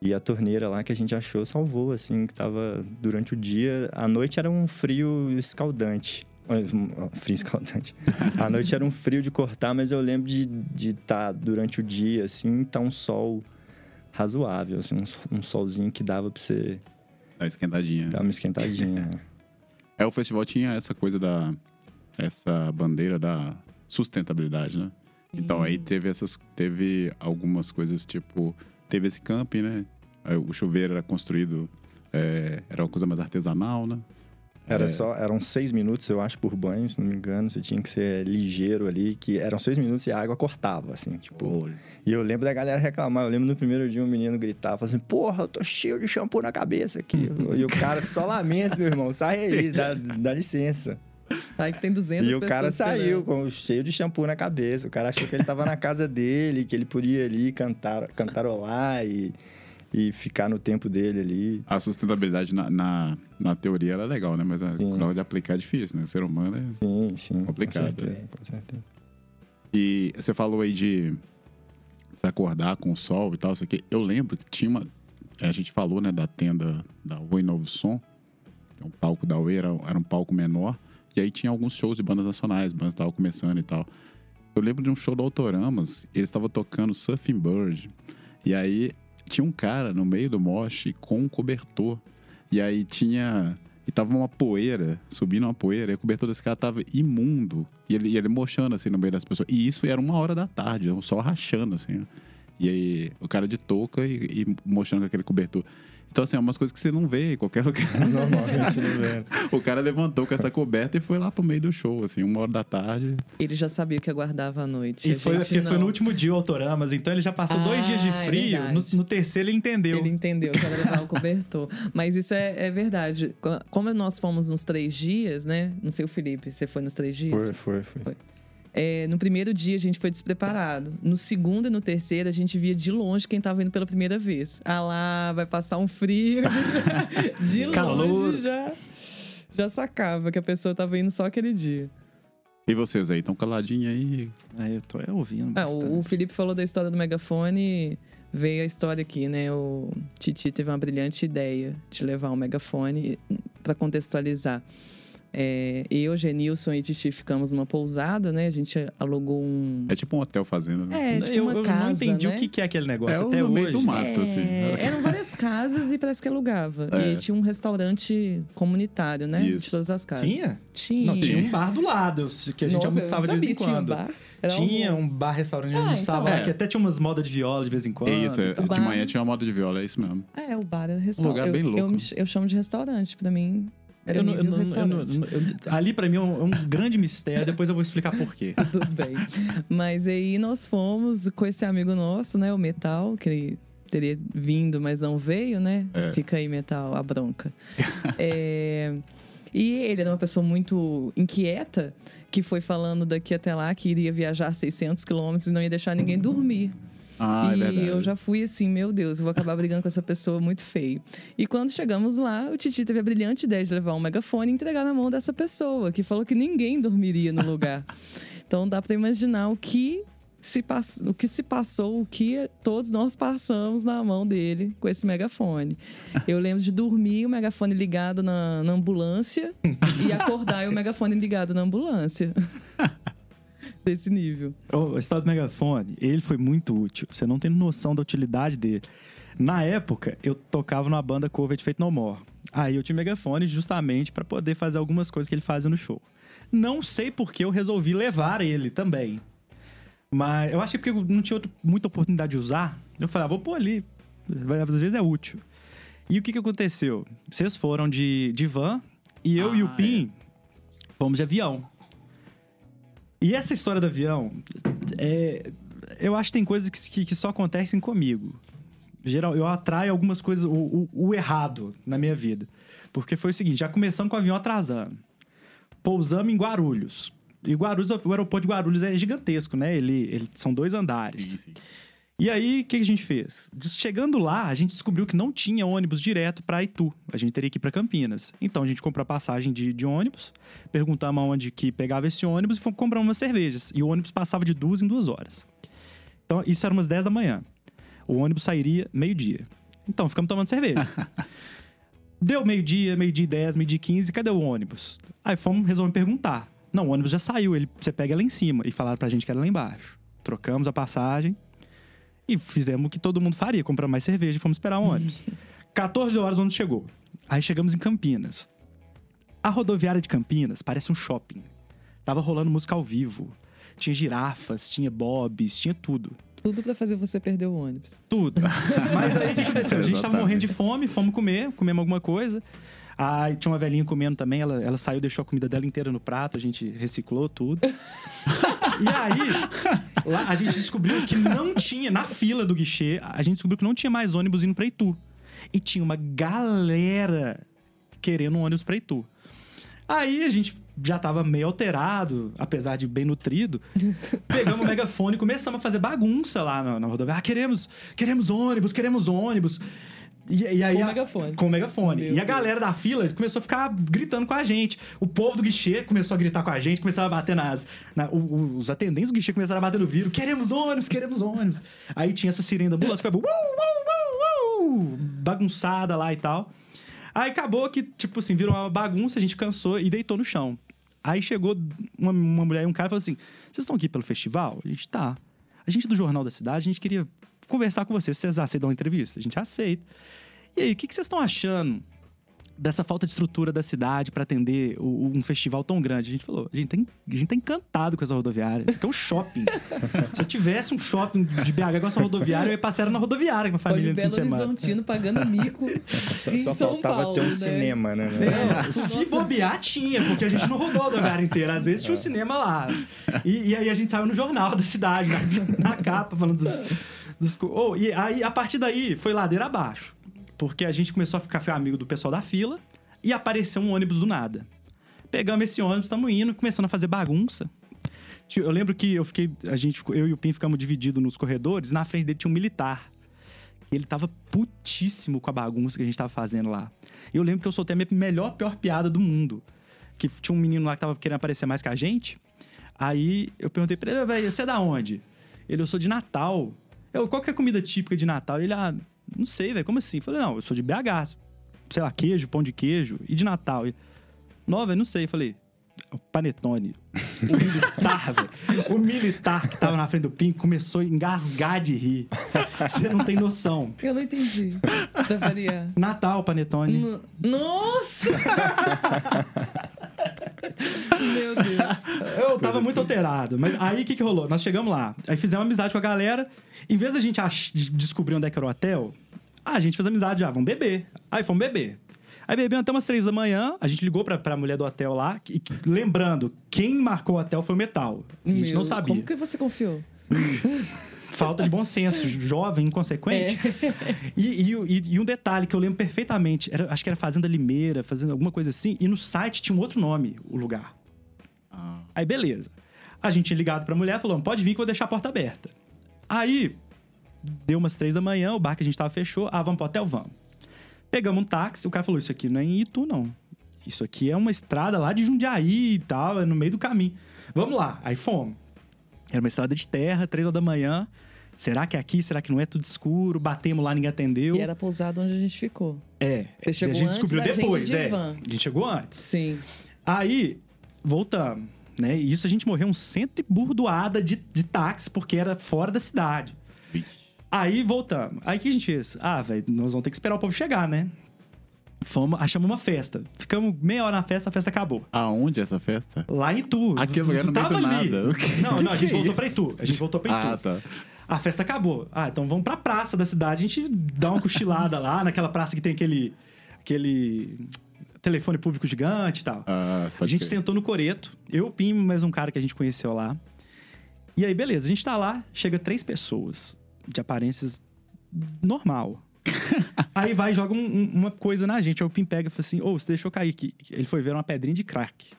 E a torneira lá que a gente achou salvou, assim, que tava durante o dia. À noite era um frio escaldante. Frio escaldante. À noite era um frio de cortar, mas eu lembro de estar de tá durante o dia, assim, tá um sol razoável, assim, um, um solzinho que dava pra você Dá uma esquentadinha. dar uma esquentadinha. É, o festival tinha essa coisa da... Essa bandeira da sustentabilidade, né? Então aí teve essas... Teve algumas coisas, tipo... Teve esse camping, né? O chuveiro era construído... é, era uma coisa mais artesanal, né? Era É. só, eram seis minutos, eu acho, por banho, se não me engano. Você tinha que ser ligeiro ali, que eram seis minutos e a água cortava, assim, tipo. E eu lembro da galera reclamar. Eu lembro no primeiro dia um menino gritar, falando assim, porra, eu tô cheio de shampoo na cabeça aqui. e o cara só lamenta, meu irmão, sai aí, dá, dá licença. Sai que tem 200 E o cara saiu com cheio de shampoo na cabeça. O cara achou que ele tava na casa dele, que ele podia ali cantar, cantarolar e, e ficar no tempo dele ali. A sustentabilidade na, na, na teoria ela é legal, né? Mas na hora de aplicar é difícil, né? O ser humano é... Sim, sim. Complicado, Com certeza, né? com certeza. E você falou aí de se acordar com o sol e tal, isso aqui. Eu lembro que tinha uma... A gente falou, né, da tenda da Oi Novo Som. que é Um palco da Oi era, era um palco menor. E aí tinha alguns shows de bandas nacionais, bandas estavam começando e tal. Eu lembro de um show do Autoramas, eles estavam tocando Surfing Bird. E aí tinha um cara no meio do mosh com um cobertor. E aí tinha. E tava uma poeira, subindo uma poeira, e o cobertor desse cara tava imundo. E ele, e ele mochando assim no meio das pessoas. E isso era uma hora da tarde, o sol rachando, assim. E aí o cara de touca e, e mostrando com aquele cobertor. Então, assim, é umas coisas que você não vê em qualquer lugar. Normalmente não vê. o cara levantou com essa coberta e foi lá pro meio do show, assim, uma hora da tarde. Ele já sabia o que aguardava à noite. E a foi, gente porque foi não. no último dia o Autoramas, então ele já passou dois Ah, dias de é frio. no, verdade. no terceiro ele entendeu. Ele entendeu que era levar o cobertor. Mas isso é, é verdade. Co- Como nós fomos nos três dias, né? Não sei o Felipe, você foi nos três dias? Foi, foi, foi. Foi. É, no primeiro dia a gente foi despreparado. No segundo e no terceiro a gente via de longe quem tava indo pela primeira vez. Ah lá, vai passar um frio. de Calor. longe já, já sacava que a pessoa tava indo só aquele dia. E vocês aí, estão caladinhos aí? Aí eu tô ouvindo. Ah, bastante. o, o Felipe falou da história do megafone. Veio a história aqui, né? O Titi teve uma brilhante ideia de levar um megafone para contextualizar. É, eu, Genilson e Titi ficamos numa pousada, né? A gente alugou um. É tipo um hotel fazenda, né? É, tipo eu, uma eu casa, não entendi né? o que, é aquele negócio É até no meio hoje. do mato, assim. É, eram várias casas e parece que alugava. É. E tinha um restaurante comunitário, né? Isso. De todas as casas. Tinha? Tinha. Não, tinha um bar do lado, que a gente Nossa, eu almoçava de vez em que tinha um quando. bar. Era Tinha um bar-restaurante onde a Ah, almoçava então lá, é. que até tinha umas modas de viola de vez em quando. É isso, é, de bar- manhã tinha uma moda de viola, é isso mesmo. É, o bar era restaurante. lugar bem eu, louco. Eu, me- eu chamo de restaurante, pra mim. Eu não- eu não- eu não- ali pra mim é um, é um grande mistério, depois eu vou explicar por quê. Tudo bem. Mas aí nós fomos com esse amigo nosso, né? O Metal, que ele teria vindo, mas não veio, né? É. Fica aí, Metal, a bronca. É, E ele era uma pessoa muito inquieta, que foi falando daqui até lá que iria viajar 600 quilômetros e não ia deixar ninguém dormir. Ah, é e verdade. eu já fui assim, meu Deus, eu vou acabar brigando com essa pessoa muito feio. E quando chegamos lá, o Titi teve a brilhante ideia de levar um megafone e entregar na mão dessa pessoa, que falou que ninguém dormiria no lugar. então dá para imaginar o que se pass... o que se passou, o que todos nós passamos na mão dele com esse megafone. Eu lembro de dormir o megafone ligado na, na ambulância e acordar e o megafone ligado na ambulância. Desse nível. O história do megafone, ele foi muito útil. Você não tem noção da utilidade dele. Na época, eu tocava numa banda cover de Feito No More. Aí eu tinha megafone justamente para poder fazer algumas coisas que ele fazia no show. Não sei por que eu resolvi levar ele também. Mas eu acho que porque eu não tinha outra- muita oportunidade de usar. Eu falei, ah, vou pôr ali. Às vezes é útil. E o que, que aconteceu? Vocês foram de, de van e eu e o Ah, Pim fomos de avião. E essa história do avião, é, eu acho que tem coisas que, que, que só acontecem comigo. Geral, eu atraio algumas coisas, o, o- o errado na minha vida. Porque foi o seguinte, já começamos com o avião atrasando. Pousamos em Guarulhos. E Guarulhos, o aeroporto de Guarulhos é gigantesco, né? Ele, ele são dois andares. Sim, sim. E aí, o que a gente fez? Chegando lá, a gente descobriu que não tinha ônibus direto para Itu. A gente teria que ir para Campinas. Então, a gente comprou a passagem de, de ônibus, perguntamos aonde que pegava esse ônibus e fomos comprar umas cervejas. E o ônibus passava de duas em duas horas. Então, isso era umas 10 da manhã. O ônibus sairia meio-dia. Então, ficamos tomando cerveja. Deu meio-dia, meio-dia e 10, meio-dia e 15, cadê o ônibus? Aí fomos resolver perguntar. Não, o ônibus já saiu, ele, você pega lá em cima. E falaram pra gente que era lá embaixo. Trocamos a passagem e fizemos o que todo mundo faria, compramos mais cerveja e fomos esperar o ônibus. 14 horas o ônibus chegou. Aí chegamos em Campinas. A rodoviária de Campinas parece um shopping. Tava rolando música ao vivo. Tinha girafas, tinha bobs, tinha tudo. Tudo pra fazer você perder o ônibus. Tudo. Mas aí o que aconteceu? A gente tava morrendo de fome, fomos comer, comemos alguma coisa. Aí tinha uma velhinha comendo também, ela, ela saiu, deixou a comida dela inteira no prato, a gente reciclou tudo. e aí, lá a gente descobriu que não tinha, na fila do guichê, a gente descobriu que não tinha mais ônibus indo pra Itu. E tinha uma galera querendo um ônibus pra Itu. Aí a gente já tava meio alterado, apesar de bem nutrido. Pegamos o megafone e começamos a fazer bagunça lá na, na rodovia. Ah, queremos, queremos ônibus, queremos ônibus. E, e aí Com a- megafone. Com megafone. Meu e a galera da fila começou a ficar gritando com a gente. O povo do guichê começou a gritar com a gente, começaram a bater nas. na- o- o- os atendentes do guichê começaram a bater no vidro. Queremos ônibus, queremos ônibus. Aí tinha essa sirene da ambulância que foi. "Uou, uou, uou, uou", bagunçada lá e tal. Aí acabou que, tipo assim, virou uma bagunça, a gente cansou e deitou no chão. Aí chegou uma, uma mulher e um cara e falou assim: Vocês estão aqui pelo festival? A gente tá. A gente é do Jornal da Cidade, a gente queria conversar com vocês. Vocês aceitam uma entrevista? A gente aceita. E aí, o que, que vocês estão achando dessa falta de estrutura da cidade para atender o- um festival tão grande? A gente falou, a gente, tá, a gente tá encantado com essa rodoviária. Isso aqui é um shopping. Se eu tivesse um shopping de BH igual essa rodoviária, eu ia passear na rodoviária com a família Olha no fim Belo de semana. Horizontino pagando mico. Só, em só São faltava Paulo, ter um né? cinema, né? Não, se bobear, tinha, porque a gente não rodou a rodoviária inteira. Às vezes tinha um cinema lá. E, e aí a gente saiu no jornal da cidade, na, na capa, falando dos. Dos oh, e aí, a partir daí, foi ladeira abaixo. Porque a gente começou a ficar amigo do pessoal da fila e apareceu um ônibus do nada. Pegamos esse ônibus, estamos indo, começando a fazer bagunça. Eu lembro que eu fiquei. A gente, eu e o Pim ficamos divididos nos corredores, na frente dele tinha um militar. E ele tava putíssimo com a bagunça que a gente tava fazendo lá. E eu lembro que eu soltei a minha melhor, pior piada do mundo. Que tinha um menino lá que tava querendo aparecer mais que a gente. Aí eu perguntei pra ele, velho, você é da onde? Ele, eu sou de Natal. Eu, qual que é a comida típica de Natal? Ele, ah, não sei, velho, como assim? Eu falei, não, eu sou de BH. Sei lá, queijo, pão de queijo. E de Natal? Ele, não, velho, não sei. Eu falei, o panetone. O militar, velho. O militar que tava na frente do Pim começou a engasgar de rir. Você não tem noção. Eu não entendi. Natal, panetone. No- Nossa! Meu Deus. Eu tava muito alterado. Mas aí o que, que rolou? Nós chegamos lá. Aí fizemos amizade com a galera. Em vez da gente ach- de descobrir onde é que era o hotel, ah, a gente fez amizade já, vamos beber. Aí fomos beber. Aí bebemos até umas três da manhã, a gente ligou pra, pra mulher do hotel lá, e, lembrando, quem marcou o hotel foi o Metal. A gente Meu, não sabia. Como que você confiou? Falta de bom senso, jovem, inconsequente. E, e, e- e um detalhe que eu lembro perfeitamente, era- acho que era Fazenda Limeira, fazendo alguma coisa assim, e no site tinha um outro nome, o lugar. Ah, Aí beleza. A gente tinha ligado pra mulher, falou, pode vir que eu vou deixar a porta aberta. Aí, deu umas três da manhã, o bar que a gente tava fechou, ah, vamos pro hotel, vamos. Pegamos um táxi, o cara falou, isso aqui não é em Itu, não. Isso aqui é uma estrada lá de Jundiaí e tal, é no meio do caminho. Vamos lá. Aí fomos. Era uma estrada de terra, três horas da manhã. Será que é aqui? Será que não é tudo escuro? Batemos lá, ninguém atendeu. E era a pousada onde a gente ficou. É. Você chegou a gente antes descobriu da gente depois, de é. van. A gente chegou antes. Sim. Aí, voltamos, né? E isso a gente morreu um cento e burdoada de, de táxi, porque era fora da cidade. Aí, voltamos. Aí, o que a gente fez? Ah, velho, nós vamos ter que esperar o povo chegar, né? Fomos, achamos uma festa. Ficamos meia hora na festa, a festa acabou. Aonde é essa festa? Lá em Itu. Aquele lugar Tu no meio tava ali. nada. Não, não, a gente Que voltou pra Itu. A gente voltou pra Itu. Ah, tá. A festa acabou. Ah, então vamos pra praça da cidade. A gente dá uma cochilada lá, naquela praça que tem aquele... Aquele telefone público gigante e tal. Ah, A gente crer. sentou no coreto, eu, o Pim, mais um cara que a gente conheceu lá. E aí, beleza, a gente tá lá, chega três pessoas de aparências normal. aí vai e joga um- um- uma coisa na gente. Aí o Pim pega e fala assim: Ô, você deixou cair aqui. Ele foi ver uma pedrinha de crack.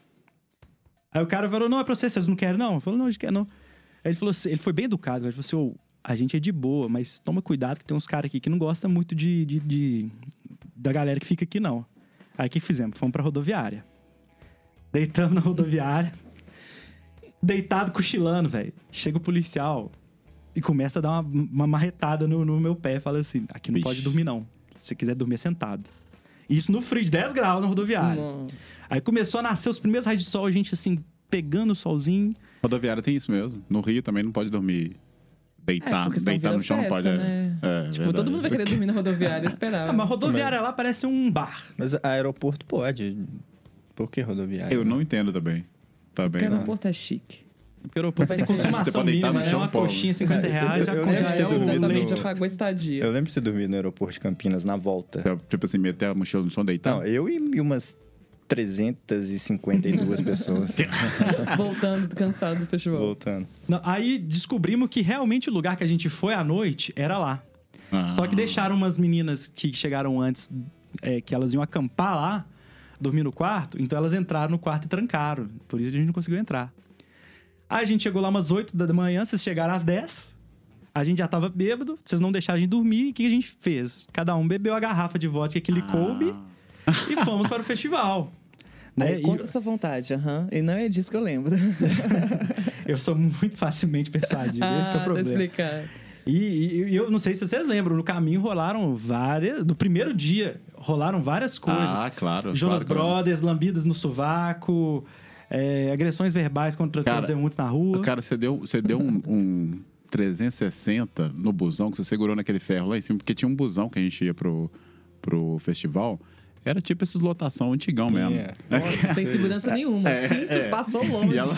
Aí o cara falou: Não, é pra você, vocês não querem, não? Eu falei: Não, a gente quer, não. Aí ele falou assim: ele foi bem educado, ele falou assim: Ô, a gente é de boa, mas toma cuidado que tem uns caras aqui que não gostam muito de, de- de- da galera que fica aqui, não. Aí o que fizemos? Fomos pra rodoviária. Deitamos na rodoviária. Deitado, cochilando, velho. Chega o policial e começa a dar uma, uma marretada no, no meu pé. Fala assim: aqui não pode dormir, não. Se você quiser dormir é sentado. Isso no frio de 10 graus na rodoviária. Nossa. Aí começou a nascer os primeiros raios de sol, a gente assim, pegando o solzinho. Rodoviária tem isso mesmo. No Rio também não pode dormir É, deitar, senão deitar no chão, festa, não pode. é. né? É, Tipo, verdade. todo mundo vai querer dormir na rodoviária, esperava. Ah, mas rodoviária lá parece um bar. Mas aeroporto pode. Por que rodoviária? Eu não entendo também. Tá bem. Porque né? aeroporto é chique. Porque o aeroporto tem consumação mínima, né? chão, Uma pobre. coxinha 50 reais já Eu de ter Já é, dormido exatamente, no- já pagou a estadia. Eu lembro de ter dormido no aeroporto de Campinas na volta. Tipo assim, meter a mochila no chão, deitar. Não, eu e e umas 352 pessoas Voltando cansado do festival. voltando. Não, aí descobrimos que realmente o lugar que a gente foi à noite era lá. Ah. Só que deixaram umas meninas que chegaram antes, é, que elas iam acampar lá, dormir no quarto, então elas entraram no quarto e trancaram. Por isso a gente não conseguiu entrar. Aí a gente chegou lá umas 8 da manhã, vocês chegaram às 10. A gente já tava bêbado, vocês não deixaram a gente dormir. E o que a gente fez? Cada um bebeu a garrafa de vodka que lhe coube e fomos para o festival. Né? Aí, E contra a sua vontade, aham. E não é disso que eu lembro. eu sou muito facilmente persuadido, esse que é o ah, tá problema. explicado. E, e- e eu não sei se vocês lembram, no caminho rolaram várias. Do primeiro dia, rolaram várias coisas. Ah, claro. Jonas claro, claro. Brothers, lambidas no sovaco, é, agressões verbais contra Cara, transeuntes na rua. Cara, você deu, você deu um, um 360 no busão que você segurou naquele ferro lá em cima, porque tinha um busão que a gente ia pro, pro festival. Era tipo esses lotação antigão mesmo. É. Nossa, sem segurança nenhuma. Cintos passou longe. E, ela-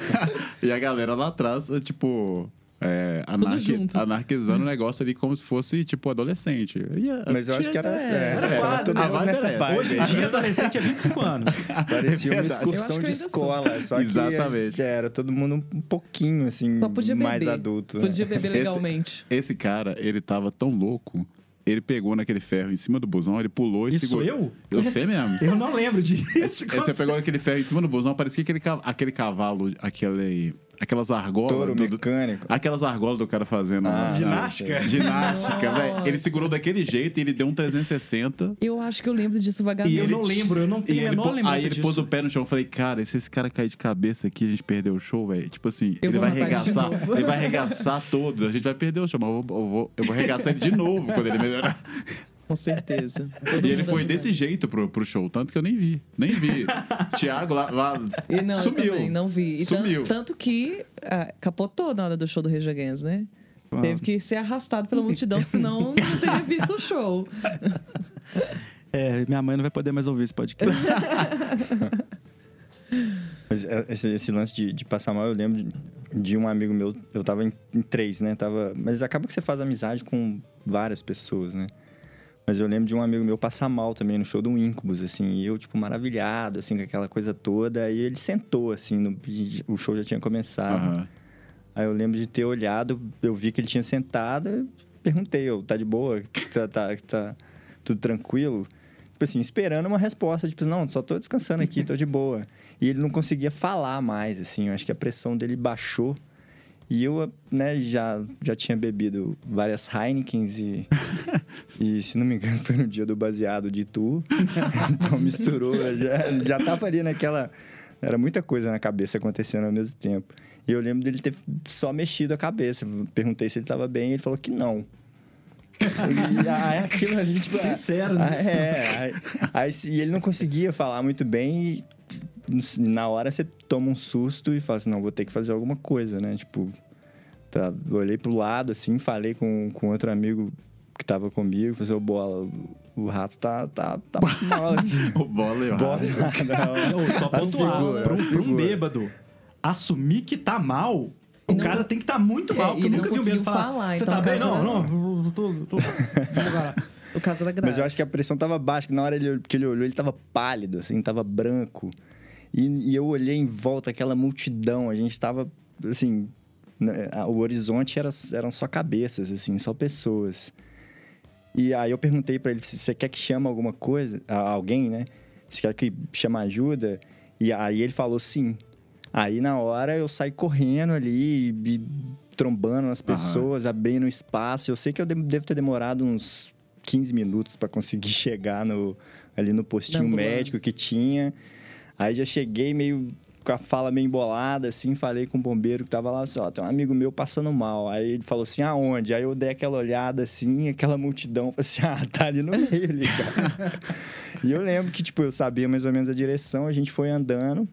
e a galera lá atrás, é, tipo. É, anarqui- anarquizando o negócio ali como se fosse, tipo, adolescente. E a- Mas eu acho que era. É, era era quase, todo né? nessa vibe. Hoje em dia, adolescente é 25 anos. Parecia É uma excursão que de escola. Só que Exatamente. era todo mundo um pouquinho, assim, Só podia beber. mais adulto. né? Podia beber legalmente. Esse cara, ele tava tão louco, ele pegou naquele ferro em cima do busão, ele pulou e Isso segurou. eu? Eu sei mesmo. Eu não lembro disso. Aí você pegou naquele ferro em cima do busão, parecia aquele, aquele cavalo, aquele, aquelas argolas. Touro do- do- mecânico. aquelas argolas do cara fazendo Ah, Ginástica? ginástica, velho. Ele segurou daquele jeito e ele deu um 360. Eu acho que eu lembro disso E vagamente. eu não lembro, eu não E tenho a menor pô- lembrança aí ele disso. pôs o pé no chão. Eu falei, cara, se esse cara cair de cabeça aqui, a gente perdeu o show, velho. Tipo assim, Eu ele vai arregaçar. Ele vai arregaçar todo. A gente vai perder o show, mas eu vou, eu vou, eu vou arregaçar ele de novo quando ele melhorar. Com certeza. Todo E ele foi ajudando. desse jeito pro, pro show, tanto que eu nem vi. Nem vi. Thiago lá, lá E não, sumiu. também não vi. E Sumiu. Tanto que ah, capotou na hora do show do Rage Against, né? Teve que ser arrastado pela multidão, senão não teria visto o show. É, minha mãe não vai poder mais ouvir esse podcast. Mas é, esse, esse lance de, de passar mal, eu lembro de, de um amigo meu, eu tava em, em três, né? Tava, mas acaba que você faz amizade com várias pessoas, né? Mas eu lembro de um amigo meu passar mal também no show do Incubus, assim, e eu, tipo, maravilhado, assim, com aquela coisa toda. Aí ele sentou, assim, no- e o show já tinha começado. Aham. Aí eu lembro de ter olhado, eu vi que ele tinha sentado, perguntei, eu, tá de boa? Tá, tá, tá tudo tranquilo? Tipo assim, esperando uma resposta, tipo, não, só tô descansando aqui, tô de boa. E ele não conseguia falar mais, assim, eu acho que a pressão dele baixou. E eu, né, já, já tinha bebido várias Heinekens e, e, se não me engano, foi no dia do baseado de Tu. então misturou, já, já tava ali naquela... Era muita coisa na cabeça acontecendo ao mesmo tempo. E eu lembro dele ter só mexido a cabeça. Perguntei se ele tava bem e ele falou que não. E aí aquilo ali, tipo... Sincero, né? ah, É, aí, aí e ele não conseguia falar muito bem na hora você toma um susto e fala assim, não, vou ter que fazer alguma coisa, né? Tipo, tá, olhei pro lado, assim, falei com, com outro amigo que tava comigo, falei, ô, Bola, o, o rato tá, tá, tá mal aqui. O bola e o Bola, rato. não. Só pontuar, pra um, pra um bêbado, assumir que tá mal, o não- cara tem que estar muito mal, É, porque eu nunca não vi bêbado conseguiu falar. falar, Você então tá o bem? Não, era- não, eu tô, tô, lá. O caso era grave. Mas eu acho que a pressão tava baixa, que na hora ele, que ele olhou, ele tava pálido, assim, tava branco. E, e eu olhei em volta aquela multidão, a gente tava, assim, né, o horizonte era, eram só cabeças, assim, só pessoas. E aí eu perguntei pra ele se você quer que chame alguma coisa, alguém, né? Se quer que chame ajuda? E aí ele falou sim. Aí na hora eu saí correndo ali, trombando as pessoas, abrindo espaço. Eu sei que eu de- devo ter demorado uns 15 minutos para conseguir chegar no, ali no postinho médico que tinha. Aí já cheguei meio com a fala meio embolada, assim, falei com o bombeiro que tava lá, assim, ó, tem um amigo meu passando mal. Aí ele falou assim, aonde? Aí eu dei aquela olhada, assim, aquela multidão, assim, ah, tá ali no meio ali, cara. e eu lembro que, tipo, eu sabia mais ou menos a direção, a gente foi andando,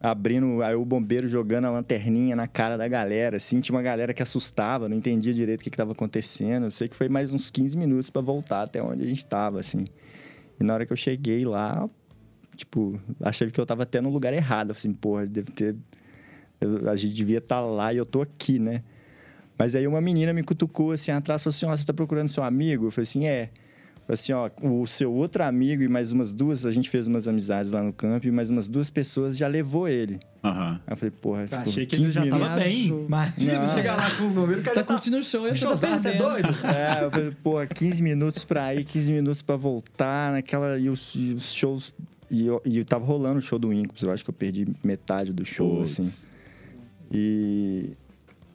abrindo, aí o bombeiro jogando a lanterninha na cara da galera, assim, tinha uma galera que assustava, não entendia direito o que, que tava acontecendo. Eu sei que foi mais uns 15 minutos para voltar até onde a gente tava, assim. E na hora que eu cheguei lá, tipo, achei que eu tava até no lugar errado. Eu falei assim, porra, deve ter eu- a gente devia estar lá e eu tô aqui, né? Mas aí uma menina me cutucou assim atrás, falou assim, ó, você tá procurando seu amigo? Eu falei assim, é. Falei assim, ó, o seu outro amigo e mais umas duas, a gente fez umas amizades lá no campo e mais umas duas pessoas já levou ele. Aham. Aí eu falei, porra, Eu tipo, achei que ele 15 já minutos. tava bem. Imagina Não. chegar lá com o governo, o cara Tá tá curtindo o show e eu tô Showzão, você é doido? É, eu falei, porra, 15 minutos pra ir, 15 minutos pra voltar, naquela. E os, e os shows. E eu, e eu tava rolando o show do Incubus, eu acho que eu perdi metade do show, Putz. assim. E.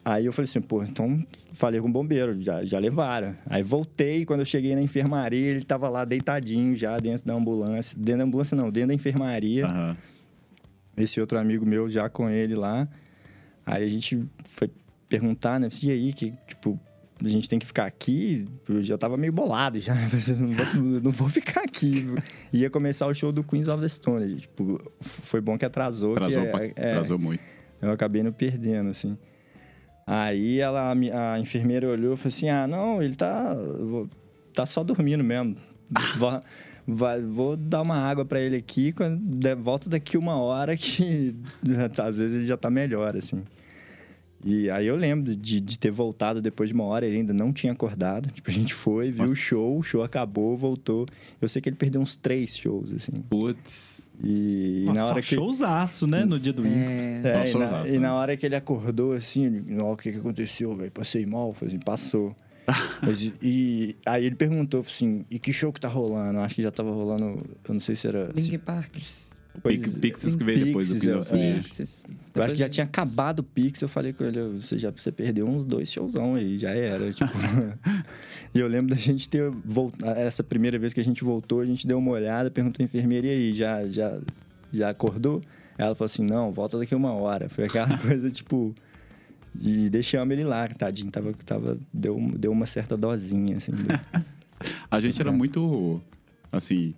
Aí eu falei assim, pô, então falei com o bombeiro, já, já levaram. Aí voltei, quando eu cheguei na enfermaria, ele tava lá deitadinho já dentro da ambulância. Dentro da ambulância não, dentro da enfermaria Aham. esse outro amigo meu já com ele lá. Aí a gente foi perguntar, né? E aí, que, tipo, a gente tem que ficar aqui? Eu já tava meio bolado já. não vou, não vou ficar aqui. Ia começar o show do Queens of the Stone. Tipo, foi bom que atrasou. que Atrasou, é- pra- é, atrasou muito. eu acabei não perdendo, assim. Aí ela, a enfermeira olhou e falou assim: Ah, não, ele tá, tá só dormindo mesmo. Vou, vai- vou dar uma água pra ele aqui, quando volta daqui uma hora que às vezes ele já tá melhor, assim. E aí eu lembro de, de ter voltado depois de uma hora, ele ainda não tinha acordado. Tipo, a gente foi, viu o Nossa. show, o show acabou, voltou. Eu sei que ele perdeu uns três shows, assim. Putz. E, e Nossa, na hora que. showzaço, né? No dia do Incubus. É, É, e, o na, e né? na hora que ele acordou, assim, ele, o que, que aconteceu, velho? Passei mal, falei assim, passou. Mas, e, aí ele perguntou assim, e que show que tá rolando? Acho que já tava rolando, eu não sei se era... Linkin Park. Pois- Pixies que veio depois do of eu- é. Eu acho que já tinha acabado o Pix, eu falei com ele, você já você perdeu uns dois showzão aí, já era, tipo... e eu lembro da gente ter voltado, essa primeira vez que a gente voltou, a gente deu uma olhada, perguntou à enfermeira, e aí, já, já, já acordou? Ela falou assim, não, volta daqui uma hora. Foi aquela coisa, tipo... E deixamos ele lá, tadinho, tava, tava, deu, deu uma certa dosinha, assim. do- A gente era muito. Assim,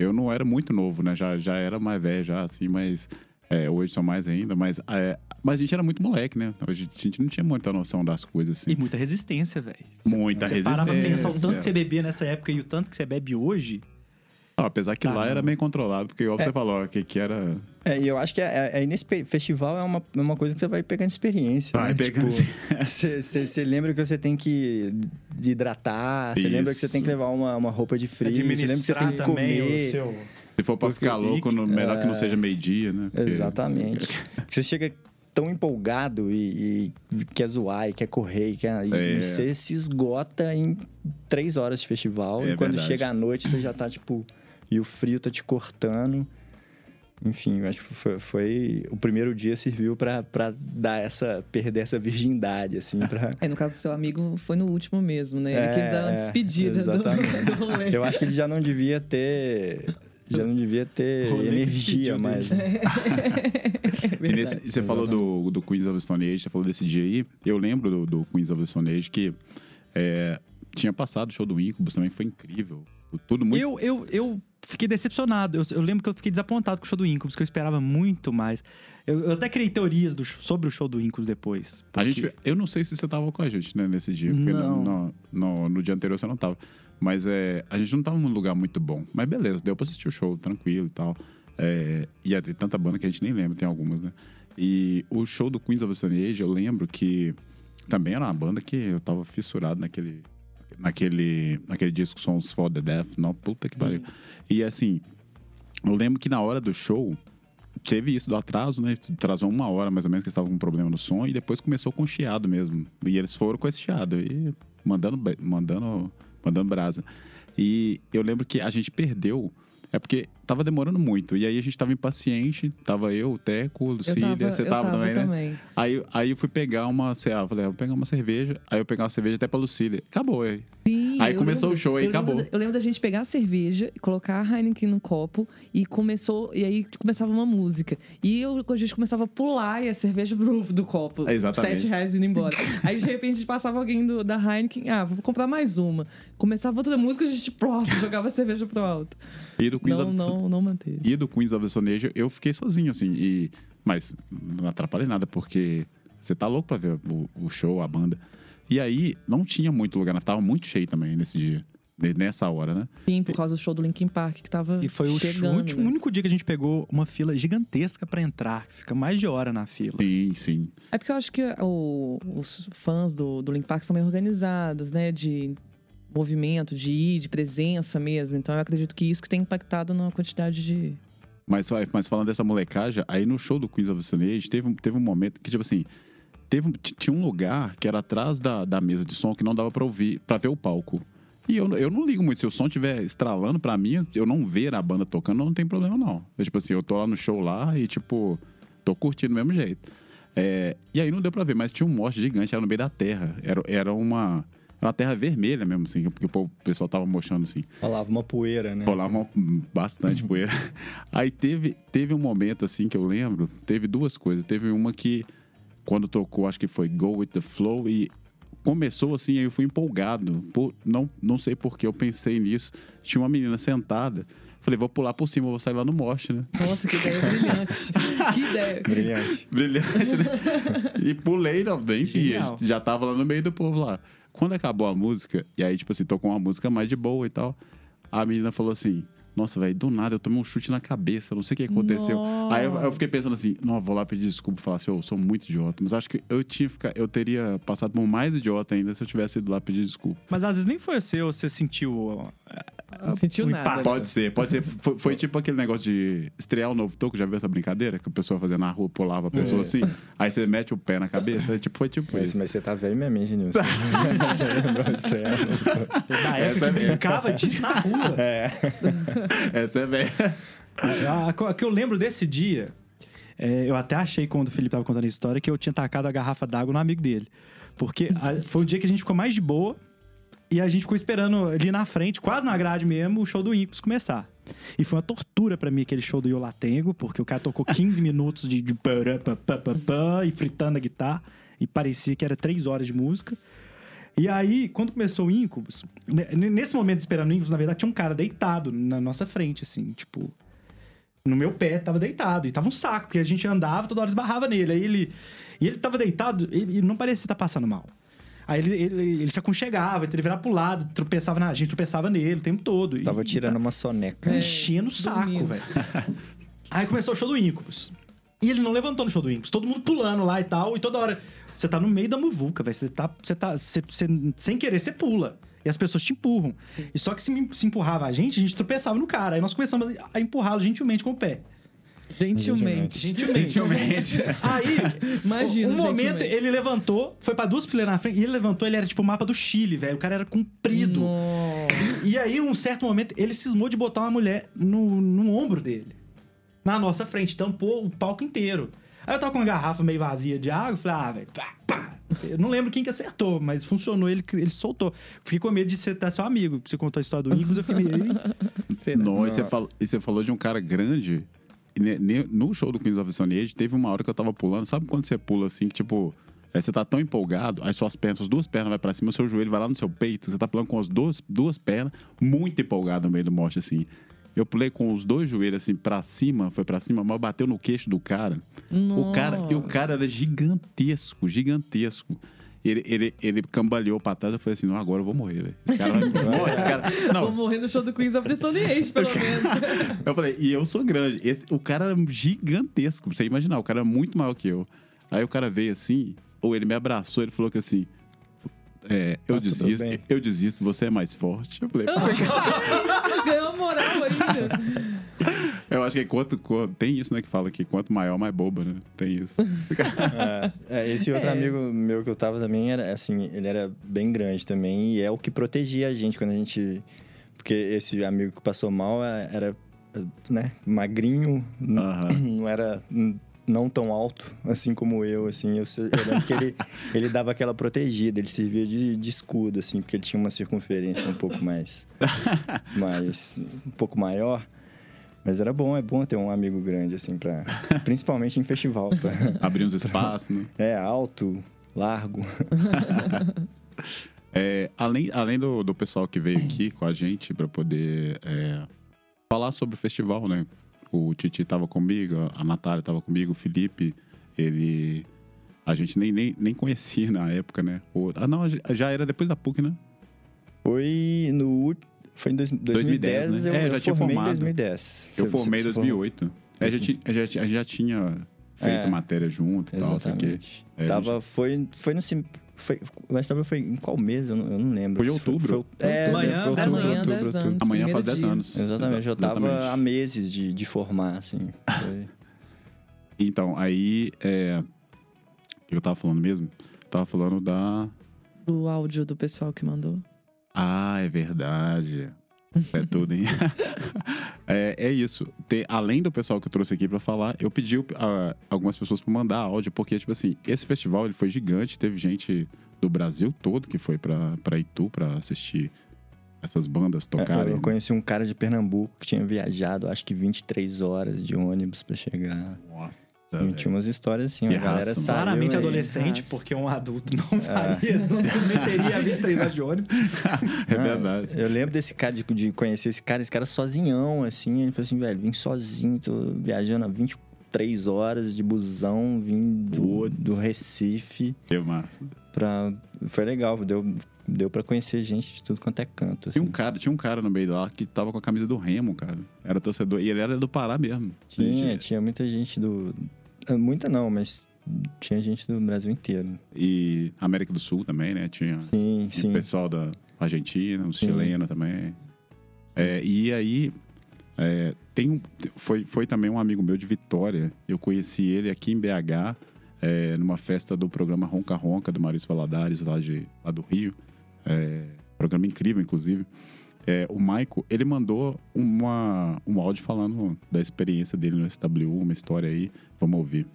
eu não era muito novo, né? Já, já era mais velho, já, assim, mas. é, hoje sou mais ainda, mas. é, mas a gente era muito moleque, né? A gente, a gente não tinha muita noção das coisas, assim. E muita resistência, velho. Muita Você parava pra resistência. pensar o tanto que você bebia nessa época e o tanto que você bebe hoje. Não, apesar que Tá, lá não. era meio controlado, porque, igual você falou, que, que era. É, e eu acho que é, é, nesse festival é uma, é uma coisa que você vai pegando experiência. Vai né? pegando Tipo, Você você lembra que você tem que hidratar, você lembra que você tem que levar uma, uma roupa de frio, você lembra que você tem que também comer. o seu... Se for pra Porque ficar louco, no- melhor É. que não seja meio-dia, né? Porque- Exatamente. Porque você chega tão empolgado e, e quer zoar e quer correr e, quer, e- É. e você se esgota em três horas de festival. É e quando verdade. chega à noite, você já tá, tipo... E o frio tá te cortando. Enfim, eu acho que foi, foi- o primeiro dia serviu pra, pra dar essa perder essa virgindade assim, para É, no caso do seu amigo, foi no último mesmo, né? Ele É, quis dar uma é, despedida do, exatamente. do rolê. Eu acho que ele já não devia ter já não devia ter Rolê energia mais. né? E nesse- você falou do, do Queens of the Stone Age, você falou desse dia aí. Eu lembro do, do Queens of the Stone Age que é, tinha passado o show do Incubus também, foi incrível. Tudo muito. Eu, eu, eu fiquei decepcionado. Eu, eu lembro que eu fiquei desapontado com o show do Incubus, que eu esperava muito mais. Eu, eu até criei teorias do- sobre o show do Incubus depois. A porque- gente, eu não sei se você tava com a gente né, nesse dia, porque Não. no, no, no- dia anterior você não tava. Mas é, a gente não tava num lugar muito bom. Mas beleza, deu pra assistir o show tranquilo e tal. É, e é, tem tanta banda que a gente nem lembra, tem algumas, né? E o show do Queens of the Stone Age, eu lembro que também era uma banda que eu tava fissurado naquele, naquele, naquele disco Songs for the Deaf. Não, puta que pariu. E assim, eu lembro que na hora do show, teve isso do atraso, né? Atrasou uma hora mais ou menos que eles estavam com um problema no som e depois começou com chiado mesmo. E eles foram com esse chiado e mandando, mandando, mandando brasa. E eu lembro que a gente perdeu. É porque tava demorando muito. E aí a gente tava impaciente. Tava eu, o Teco, o Eu Lucília, tava, você tava, tava também, né? Aí, aí eu fui pegar uma. sei lá, falei, ah, vou pegar uma cerveja. Aí eu pegar uma cerveja até pra Lucília. Acabou, aí. Sim, Aí começou lembro- o show, aí lembro acabou. da- eu lembro da gente pegar a cerveja, colocar a Heineken no copo e começou. E aí começava uma música. E eu, a gente começava a pular e a cerveja do, do copo. É, exatamente. Sete reais indo embora. aí de repente passava alguém do- da Heineken. Ah, vou comprar mais uma. Começava outra música, a gente plof, jogava a cerveja pro alto. E do Queens Não, of the- não, não manteve. E do Queens of the Stone Age, eu fiquei sozinho, assim. E... Mas não atrapalhei nada, porque você tá louco pra ver o, o show, a banda. E aí, não tinha muito lugar, tava muito cheio também nesse dia. ne- nessa hora, né? Sim, por causa do show do Linkin Park que tava E foi o chegando. último, né? único dia que a gente pegou uma fila gigantesca pra entrar, que fica mais de hora na fila. Sim, sim. É porque eu acho que o- os fãs do, do Linkin Park são meio organizados, né? De movimento, de ir, de presença mesmo. Então eu acredito que isso que tem impactado na quantidade de. Mas, mas falando dessa molecagem, aí no show do Queens of the Age, teve, teve um momento que, tipo assim, teve, tinha um lugar que era atrás da, da mesa de som que não dava pra ouvir, pra ver o palco. E eu, eu não ligo muito, se o som estiver estralando pra mim, eu não ver a banda tocando, não tem problema não. É, tipo assim, eu tô lá no show lá e, tipo, tô curtindo do mesmo jeito. É, e aí não deu pra ver, mas tinha um morte gigante, era no meio da terra. Era, era uma... Era uma terra vermelha mesmo, assim, porque o pessoal tava mostrando assim. Rolava uma poeira, né? Rolava uma- bastante poeira. Aí teve, teve um momento, assim, que eu lembro, teve duas coisas. Teve uma que, quando tocou, acho que foi Go With The Flow, e começou assim, aí eu fui empolgado. Por, não, não sei porquê, eu pensei nisso. Tinha uma menina sentada. Falei, vou pular por cima, vou sair lá no moche, né? Nossa, que ideia brilhante. que ideia. Brilhante. Brilhante, né? e pulei, não, nem vi. Genial. Já tava lá no meio do povo lá. Quando acabou a música, e aí, tipo assim, tocou uma música mais de boa e tal, a menina falou assim. Nossa, velho, do nada eu tomei um chute na cabeça, não sei o que aconteceu. Aí eu, eu fiquei pensando assim, não, vou lá pedir desculpa falar assim, "Ô, eu sou muito idiota. Mas acho que eu tinha ficar, eu teria passado por mais idiota ainda se eu tivesse ido lá pedir desculpa. Mas às vezes nem foi você, ou você sentiu. Não sentiu o nada. impacto. né? Pode ser, pode ser. Foi, foi tipo aquele negócio de estrear o novo toco, já viu essa brincadeira? Que a pessoa fazia na rua, pulava a pessoa É. assim, aí você mete o pé na cabeça, tipo, foi tipo Mas, isso. mas você tá velho mesmo, hein, Genilson? Você lembrou de estrear? Na Essa época é que minha. brincava disso na rua. Essa é velha. A, a- a que eu lembro desse dia, é, eu até achei quando o Felipe tava contando a história que eu tinha tacado a garrafa d'água no amigo dele. Porque a- foi o dia que a gente ficou mais de boa e a gente ficou esperando ali na frente, quase na grade mesmo, o show do Incos começar. E foi uma tortura pra mim aquele show do Yolatengo, porque o cara tocou 15 minutos de, de e fritando a guitarra, e parecia que era 3 horas de música. E aí, quando começou o Incubus, n- nesse momento esperando o Incubus, na verdade, tinha um cara deitado na nossa frente, assim, tipo. No meu pé, tava deitado. E tava um saco, porque a gente andava, toda hora esbarrava nele. Aí ele. E ele tava deitado, ele ele não parecia estar passando mal. Aí ele, ele, ele se aconchegava, então ele virava pro lado, tropeçava na. A gente tropeçava nele o tempo todo. E- Tava e tirando uma soneca. É, enchendo o saco, velho. Aí começou o show do Incubus. E ele não levantou no show do Incubus. Todo mundo pulando lá e tal. E toda hora. Você tá no meio da muvuca, velho. Você tá. Você tá. Você, você- sem querer, você pula. E as pessoas te empurram. E só que se, se empurrava a gente, a gente tropeçava no cara. Aí nós começamos a empurrá-lo gentilmente com o pé. Gentilmente. Gentilmente. Aí, Imagina, um momento, gentilmente. ele levantou, foi pra duas fileiras na frente, e ele levantou, ele era tipo o mapa do Chile, velho. O cara era comprido. Nossa. E aí, um certo momento, ele cismou de botar uma mulher no, no ombro dele. Na nossa frente, tampou o palco inteiro. Aí eu tava com uma garrafa meio vazia de água, eu falei, ah, velho, pá, pá. Eu não lembro quem que acertou, mas funcionou, ele, ele soltou. Fiquei com medo de ser até seu amigo. Você contou a história do Incus, eu fiquei meio... Será? Não, e você, falou, e você falou de um cara grande. No show do Queens of the Stone Age, teve uma hora que eu tava pulando. Sabe quando você pula assim, que, tipo... aí você tá tão empolgado, aí suas pernas, as duas pernas vai pra cima, o seu joelho vai lá no seu peito. Você tá pulando com as duas, duas pernas, muito empolgado no meio do morte, assim. Eu pulei com os dois joelhos, assim, pra cima, foi pra cima, mas bateu no queixo do cara. O cara, e o cara era gigantesco, gigantesco. Ele, ele, ele cambaleou pra trás, eu falei assim, não, agora eu vou morrer, velho. Esse cara vai morrer, esse cara... Não, Vou morrer no show do Queens of the Stone Age, pelo menos. eu falei, e eu sou grande. Esse, o cara era gigantesco, pra você imaginar, o cara era muito maior que eu. Aí o cara veio assim, ou ele me abraçou, ele falou que assim. é, eu Tá desisto, bem. eu desisto, você é mais forte. Eu falei, Ganhou moral ainda. eu acho que quanto, quanto- Tem isso, né, que fala que quanto maior, mais boba, né? Tem isso. É, é, esse outro É. amigo meu que eu tava também era assim, ele era bem grande também e é o que protegia a gente quando a gente. Porque esse amigo que passou mal é, era, né, magrinho, Aham. não era não tão alto assim como eu, assim. Eu, eu lembro que ele, ele dava aquela protegida, ele servia de, de escudo, assim, porque ele tinha uma circunferência um pouco mais. mais um pouco maior. Mas era bom, é bom ter um amigo grande, assim, pra, principalmente em festival. Pra, Abrir uns espaços, né? é, alto, largo. É, além além do, do pessoal que veio aqui com a gente para poder é, falar sobre o festival, né? O Titi tava comigo, a Natália tava comigo, o Felipe, ele. A gente nem, nem, nem conhecia na época, né? O- ah, não, já era depois da PUC, né? Foi no. Foi em dois- 2010, 2010, né? eu, É, eu já eu tinha formei em formado. 2010. Eu formei em você 2008. A gente, a gente, a gente já tinha feito É. matéria junto e tal, sei o. É, Tava, foi, foi no. sim- Foi, o SW foi em qual mês? Eu não, eu não lembro. Foi em outubro. Foi, é, Amanhã, foi outubro, Amanhã, outubro, 10 outubro. anos. Amanhã faz 10 dia. anos. Exatamente, eu tava Exatamente. há meses de, de formar, assim. Foi- Então, aí. É... O que eu tava falando mesmo? Tava falando da. Do áudio do pessoal que mandou. Ah, é verdade. É tudo, hein? é, é isso. Ter- além do pessoal que eu trouxe aqui pra falar, eu pedi a algumas pessoas pra mandar áudio, porque, tipo assim, esse festival ele foi gigante. Teve gente do Brasil todo que foi pra, pra Itu pra assistir essas bandas tocarem. Eu conheci um cara de Pernambuco que tinha viajado, acho que 23 horas de ônibus pra chegar. Nossa. E velho. tinha umas histórias assim, Que a galera saiu Claramente aí. adolescente, porque um adulto não faria, não submeteria a 23 horas de ônibus. É verdade. Eu lembro desse cara, de, de conhecer esse cara, esse cara sozinhão, assim. Ele falou assim, velho, vim sozinho, tô viajando há 23 horas de busão, vim do, do Recife Que massa. pra... Foi legal, deu, deu pra conhecer gente de tudo quanto é canto, Tinha assim. um, cara, tinha um cara no meio lá que tava com a camisa do Remo, cara. Era torcedor. E ele era do Pará mesmo. Tinha, tinha muita gente do... ah, Muita não, mas tinha gente do Brasil inteiro. E América do Sul também, né? Tinha Sim, o sim. pessoal da Argentina, os chilenos também. É, e aí, é, tem um, foi, foi também um amigo meu de Vitória. Eu conheci ele aqui em BH, é, numa festa do programa Ronca Ronca, do Maurício Valadares, lá, de, lá do Rio. É, programa incrível, inclusive. É, o Maico, ele mandou uma, um áudio falando da experiência dele no SW, uma história aí. Vamos ouvir.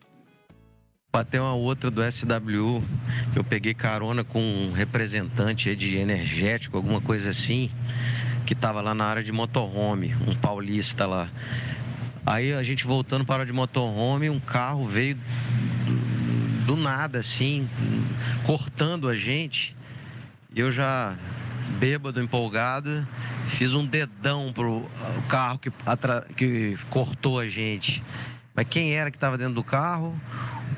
Bateu uma outra do SW, que eu peguei carona com um representante de energético, alguma coisa assim, que tava lá na área de motorhome, um paulista lá. Aí a gente voltando para a de motorhome, um carro veio do, do nada, assim, cortando a gente. Eu já, bêbado, empolgado, fiz um dedão pro carro que, atra- que cortou a gente. Mas quem era que estava dentro do carro?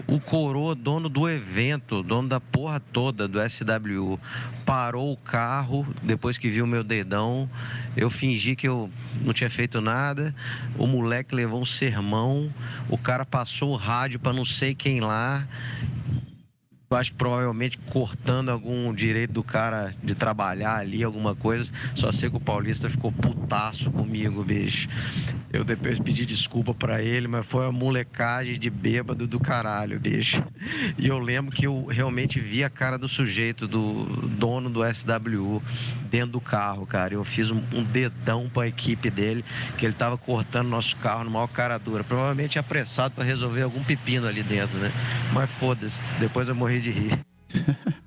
O coroa, dono do evento, dono da porra toda do SW, parou o carro depois que viu meu dedão. Eu fingi que eu não tinha feito nada. O moleque levou um sermão. O cara passou o rádio para não sei quem lá. Eu acho que provavelmente cortando algum direito do cara de trabalhar ali, alguma coisa. Só sei que o Paulista ficou putaço comigo, bicho. Eu depois pedi desculpa pra ele, mas foi uma molecagem de bêbado do caralho, bicho. E eu lembro que eu realmente vi a cara do sujeito, do dono do SW, dentro do carro, cara. Eu fiz um, um dedão pra equipe dele, que ele tava cortando nosso carro no maior cara dura. Provavelmente apressado pra resolver algum pepino ali dentro, né? Mas foda-se, depois eu morri de rir.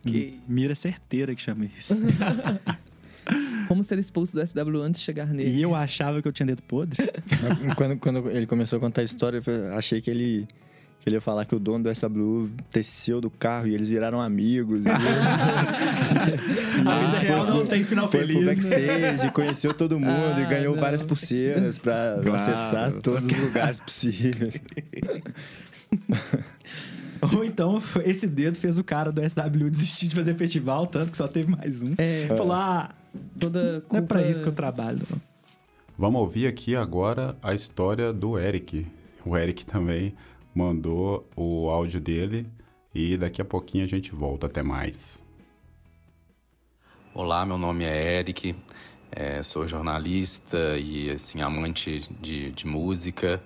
Que... Mira certeira que chama isso. Como ser expulso do SW antes de chegar nele. E eu achava que eu tinha dedo podre. quando, quando ele começou a contar a história, eu achei que ele, que ele ia falar que o dono do SW desceu do carro e eles viraram amigos. E A vida real não tem final foi feliz, né? backstage, conheceu todo mundo e Ah, ganhou não. várias pulseiras pra Claro. acessar todos os lugares possíveis. Ou então, esse dedo fez o cara do SW desistir de fazer festival, tanto que só teve mais um. É. Falou, ah, Toda culpa... não é pra isso que eu trabalho, não. Vamos ouvir aqui agora a história do Eric. O Eric também mandou o áudio dele e daqui a pouquinho a gente volta. Até mais. Olá, meu nome é Eric, é, sou jornalista e assim amante de, de música,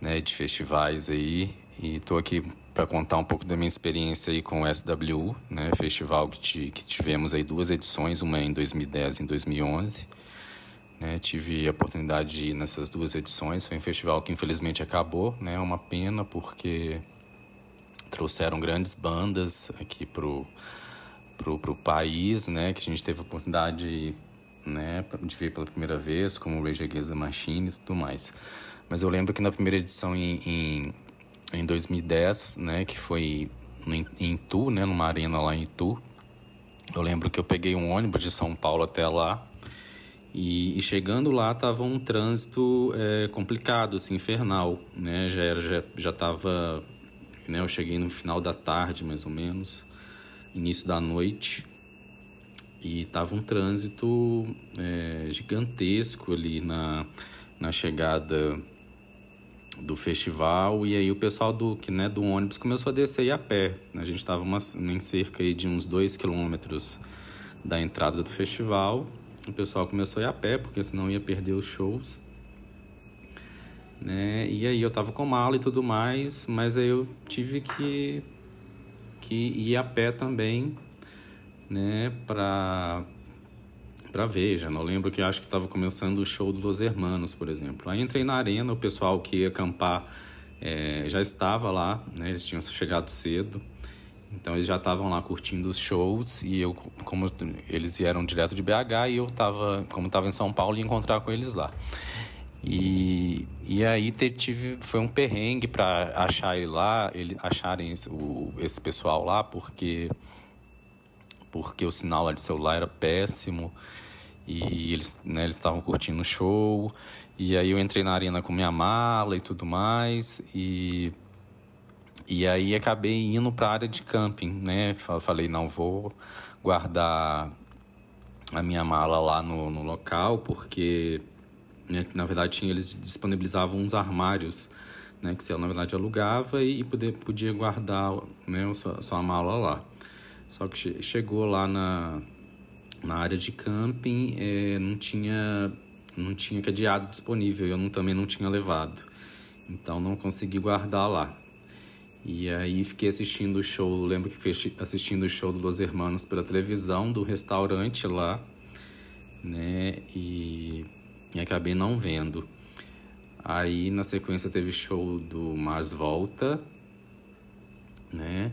né, de festivais aí e estou aqui para contar um pouco da minha experiência aí com o SW, né, festival que, que tivemos aí duas edições, uma em 2010 e em 2011. né, tive a oportunidade de ir nessas duas edições, foi um festival que infelizmente acabou, né, é uma pena porque trouxeram grandes bandas aqui pro pro, pro país, né, que a gente teve a oportunidade, né, de ver pela primeira vez, como o Rage Against the Machine e tudo mais. Mas eu lembro que na primeira edição em, em, em 2010, né, que foi em, em Itu, né, numa arena lá em Itu, eu lembro que eu peguei um ônibus de São Paulo até lá, e, e chegando lá tava um trânsito é, complicado, assim, infernal, né, já era, já, já tava, né, eu cheguei no final da tarde, mais ou menos, início da noite. e tava um trânsito é, gigantesco ali na, na chegada do festival e aí o pessoal do que né do ônibus começou a descer a pé a gente estava em cerca de uns dois quilômetros da entrada do festival o pessoal começou a ir a pé porque senão ia perder os shows né. E aí eu tava com mala e tudo mais mas aí eu tive que que ir a pé também né para para Veja. Não lembro que acho que estava começando o show do Hermanos, por exemplo. Aí entrei na arena, o pessoal que ia acampar é, já estava lá, né? Eles tinham chegado cedo. Então eles já estavam lá curtindo os shows e eu, como eles vieram direto de BH e eu tava, como estava em São Paulo, ia encontrar com eles lá. E, e aí tive, foi um perrengue para achar ele lá, ele, acharem esse, o, esse pessoal lá, porque porque o sinal lá de celular era péssimo e eles né, eles estavam curtindo o show. E aí eu entrei na arena com minha mala e tudo mais. E e aí acabei indo para a área de camping né? Falei não vou guardar a minha mala lá no, no local porque né, na verdade eles disponibilizavam uns armários né que você na verdade alugava e, poder, podia guardar né sua, sua mala lá. Só que chegou lá na na área de camping é, não tinha não tinha cadeado disponível eu não, também não tinha levado. Então não consegui guardar lá. E aí fiquei assistindo o show lembro que fiquei assistindo o show do Los Hermanos pela televisão do restaurante lá né? E, e acabei não vendo. Aí na sequência teve show do Mars Volta né?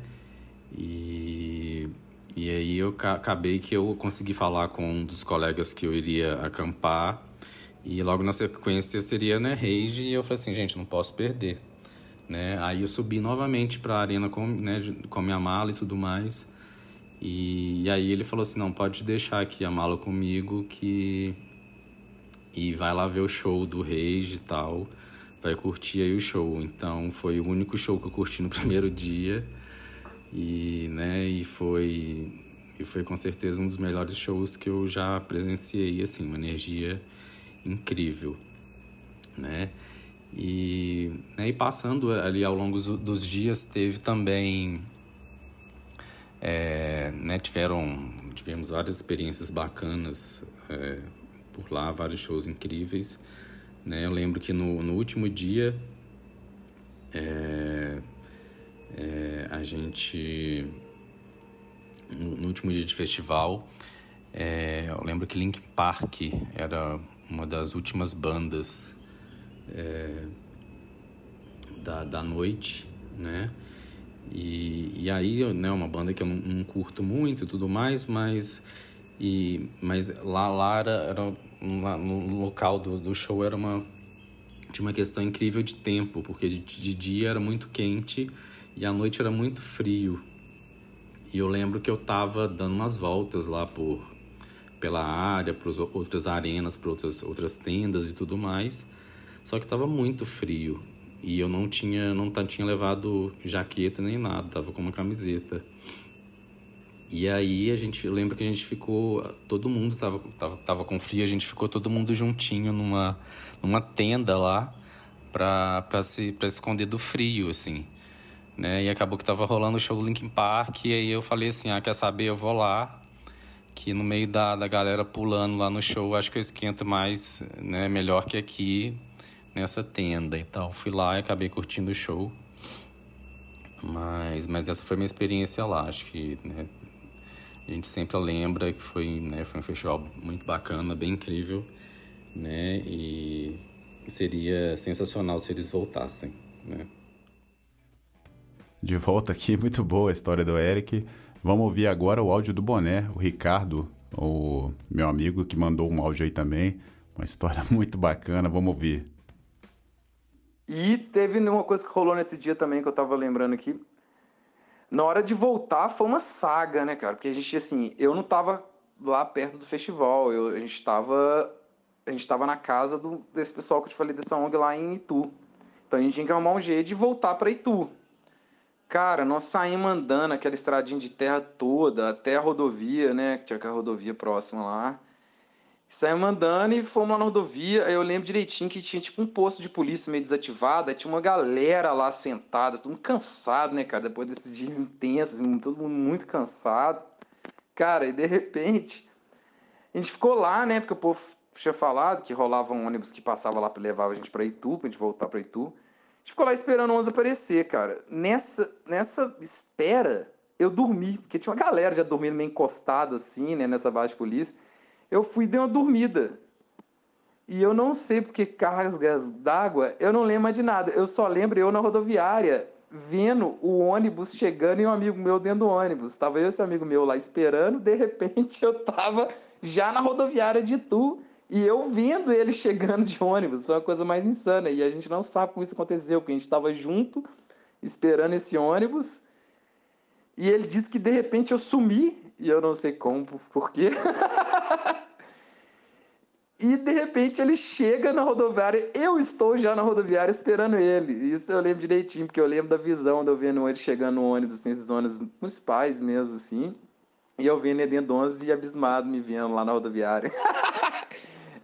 E e aí eu acabei que eu consegui falar com um dos colegas que eu iria acampar. E logo na sequência seria, né, Rage, e eu falei assim, gente, não posso perder. Né? Aí eu subi novamente para a arena com, né, com minha mala e tudo mais. E, e, aí ele falou assim, não, pode deixar aqui a mala comigo que... E vai lá ver o show do Rage e tal. Vai curtir aí o show. Então foi o único show que eu curti no primeiro dia. E, né, e foi e foi com certeza um dos melhores shows que eu já presenciei, assim, uma energia incrível, né? E, né, e passando ali ao longo dos dias teve também é, né, tiveram tivemos várias experiências bacanas é, por lá, vários shows incríveis, né? Eu lembro que no, no último dia é, é, a gente, no, último dia de festival, é, eu lembro que Link Park era uma das últimas bandas é, da, da noite, né? E, e aí, né, uma banda que eu não, não curto muito e tudo mais, mas, e, mas lá, lá era lá no local do, do show era uma, tinha uma questão incrível de tempo, porque de, de dia era muito quente e a noite era muito frio. E eu lembro que eu tava dando umas voltas lá por pela área, para outras arenas, para outras outras tendas e tudo mais. Só que tava muito frio e eu não tinha não tinha levado jaqueta nem nada, tava com uma camiseta. E aí a gente lembra que a gente ficou, todo mundo tava, tava, tava com frio, a gente ficou todo mundo juntinho numa, numa tenda lá para se pra esconder do frio, assim né? E acabou que tava rolando o show do Linkin Park, e aí eu falei assim, ah, quer saber, eu vou lá, que no meio da, da galera pulando lá no show, acho que eu esquento mais, né, melhor que aqui, nessa tenda. Então, fui lá e acabei curtindo o show. Mas, mas essa foi minha experiência lá, acho que, né, a gente sempre lembra que foi, né, foi um festival muito bacana, bem incrível, né, e seria sensacional se eles voltassem, né de volta aqui, muito boa a história do Eric. Vamos ouvir agora o áudio do Boné, o Ricardo, o meu amigo que mandou um áudio aí também. Uma história muito bacana, vamos ouvir. E teve uma coisa que rolou nesse dia também que eu tava lembrando aqui. Na hora de voltar foi uma saga, né, cara? Porque a gente, assim, eu não tava lá perto do festival, eu, a gente tava. A gente tava na casa do, desse pessoal que eu te falei dessa ONG lá em Itu. Então a gente tinha que arrumar um jeito de voltar para Itu. Cara, nós saímos andando aquela estradinha de terra toda, até a rodovia, né? Que tinha aquela rodovia próxima lá. Saímos andando e fomos lá na rodovia. Eu lembro direitinho que tinha tipo um posto de polícia meio desativado. Aí tinha uma galera lá sentada, todo mundo cansado, né, cara? Depois desse dia intenso, assim, todo mundo muito cansado. Cara, e de repente, a gente ficou lá, né? Porque o povo tinha falado que rolava um ônibus que passava lá levar a gente para Itu, pra gente voltar para Itu. Ficou lá esperando o ônibus aparecer, cara. Nessa, nessa espera, eu dormi, porque tinha uma galera já dormindo meio encostada assim, né, nessa base de polícia. Eu fui e dei uma dormida. E eu não sei porque cargas d'água, eu não lembro mais de nada. Eu só lembro eu na rodoviária, vendo o ônibus chegando e um amigo meu dentro do ônibus. Tava eu esse amigo meu lá esperando, de repente eu tava já na rodoviária de Itu e eu vendo ele chegando de ônibus. Foi uma coisa mais insana. E a gente não sabe como isso aconteceu, porque a gente tava junto, esperando esse ônibus. E ele disse que de repente eu sumi, e eu não sei como, por quê. E de repente ele chega na rodoviária, eu estou já na rodoviária esperando ele. Isso eu lembro direitinho, porque eu lembro da visão de eu vendo ele chegando no ônibus, assim, esses ônibus municipais mesmo, assim. E eu vendo ele dentro do ônibus e abismado me vendo lá na rodoviária.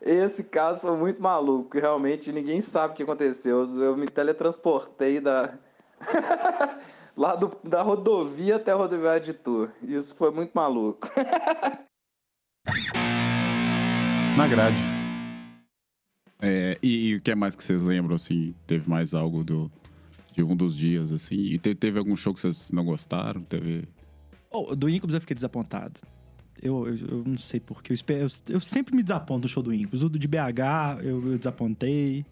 Esse caso foi muito maluco, porque realmente ninguém sabe o que aconteceu. Eu me teletransportei da. lá do, da rodovia até a rodoviária de Tour. Isso foi muito maluco. Na grade. É, e, e o que é mais que vocês lembram, assim? Teve mais algo do, de um dos dias, assim? E te- teve algum show que vocês não gostaram? Teve... Oh, do Incubus eu fiquei desapontado. Eu, eu, eu não sei porquê. Eu, espe- eu, eu sempre me desaponto no show do Incubus. O de BH eu, eu desapontei.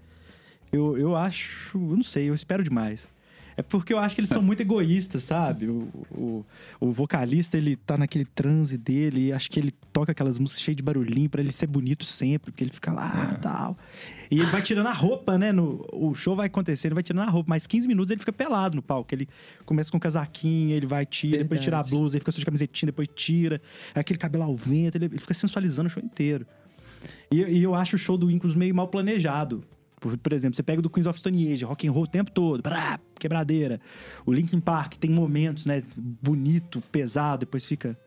Eu, eu acho. Eu não sei, eu espero demais. É porque eu acho que eles são muito egoístas, sabe? O, o, o vocalista, ele tá naquele transe dele, acho que ele toca aquelas músicas cheias de barulhinho pra ele ser bonito sempre, porque ele fica lá e tal. E ele vai tirando a roupa, né? No, o show vai acontecer, ele vai tirando a roupa, mais 15 minutos ele fica pelado no palco. Ele começa com um casaquinho, ele vai, tira, depois tira a Verdade. blusa, ele fica só de camisetinha, depois tira. Aquele cabelo ao vento, ele, ele fica sensualizando o show inteiro. E, e eu acho o show do Incubus meio mal planejado. Por, por exemplo, você pega o do Queens of Stone Age, rock and roll o tempo todo, brá, quebradeira. O Linkin Park tem momentos, né, bonito, pesado, depois fica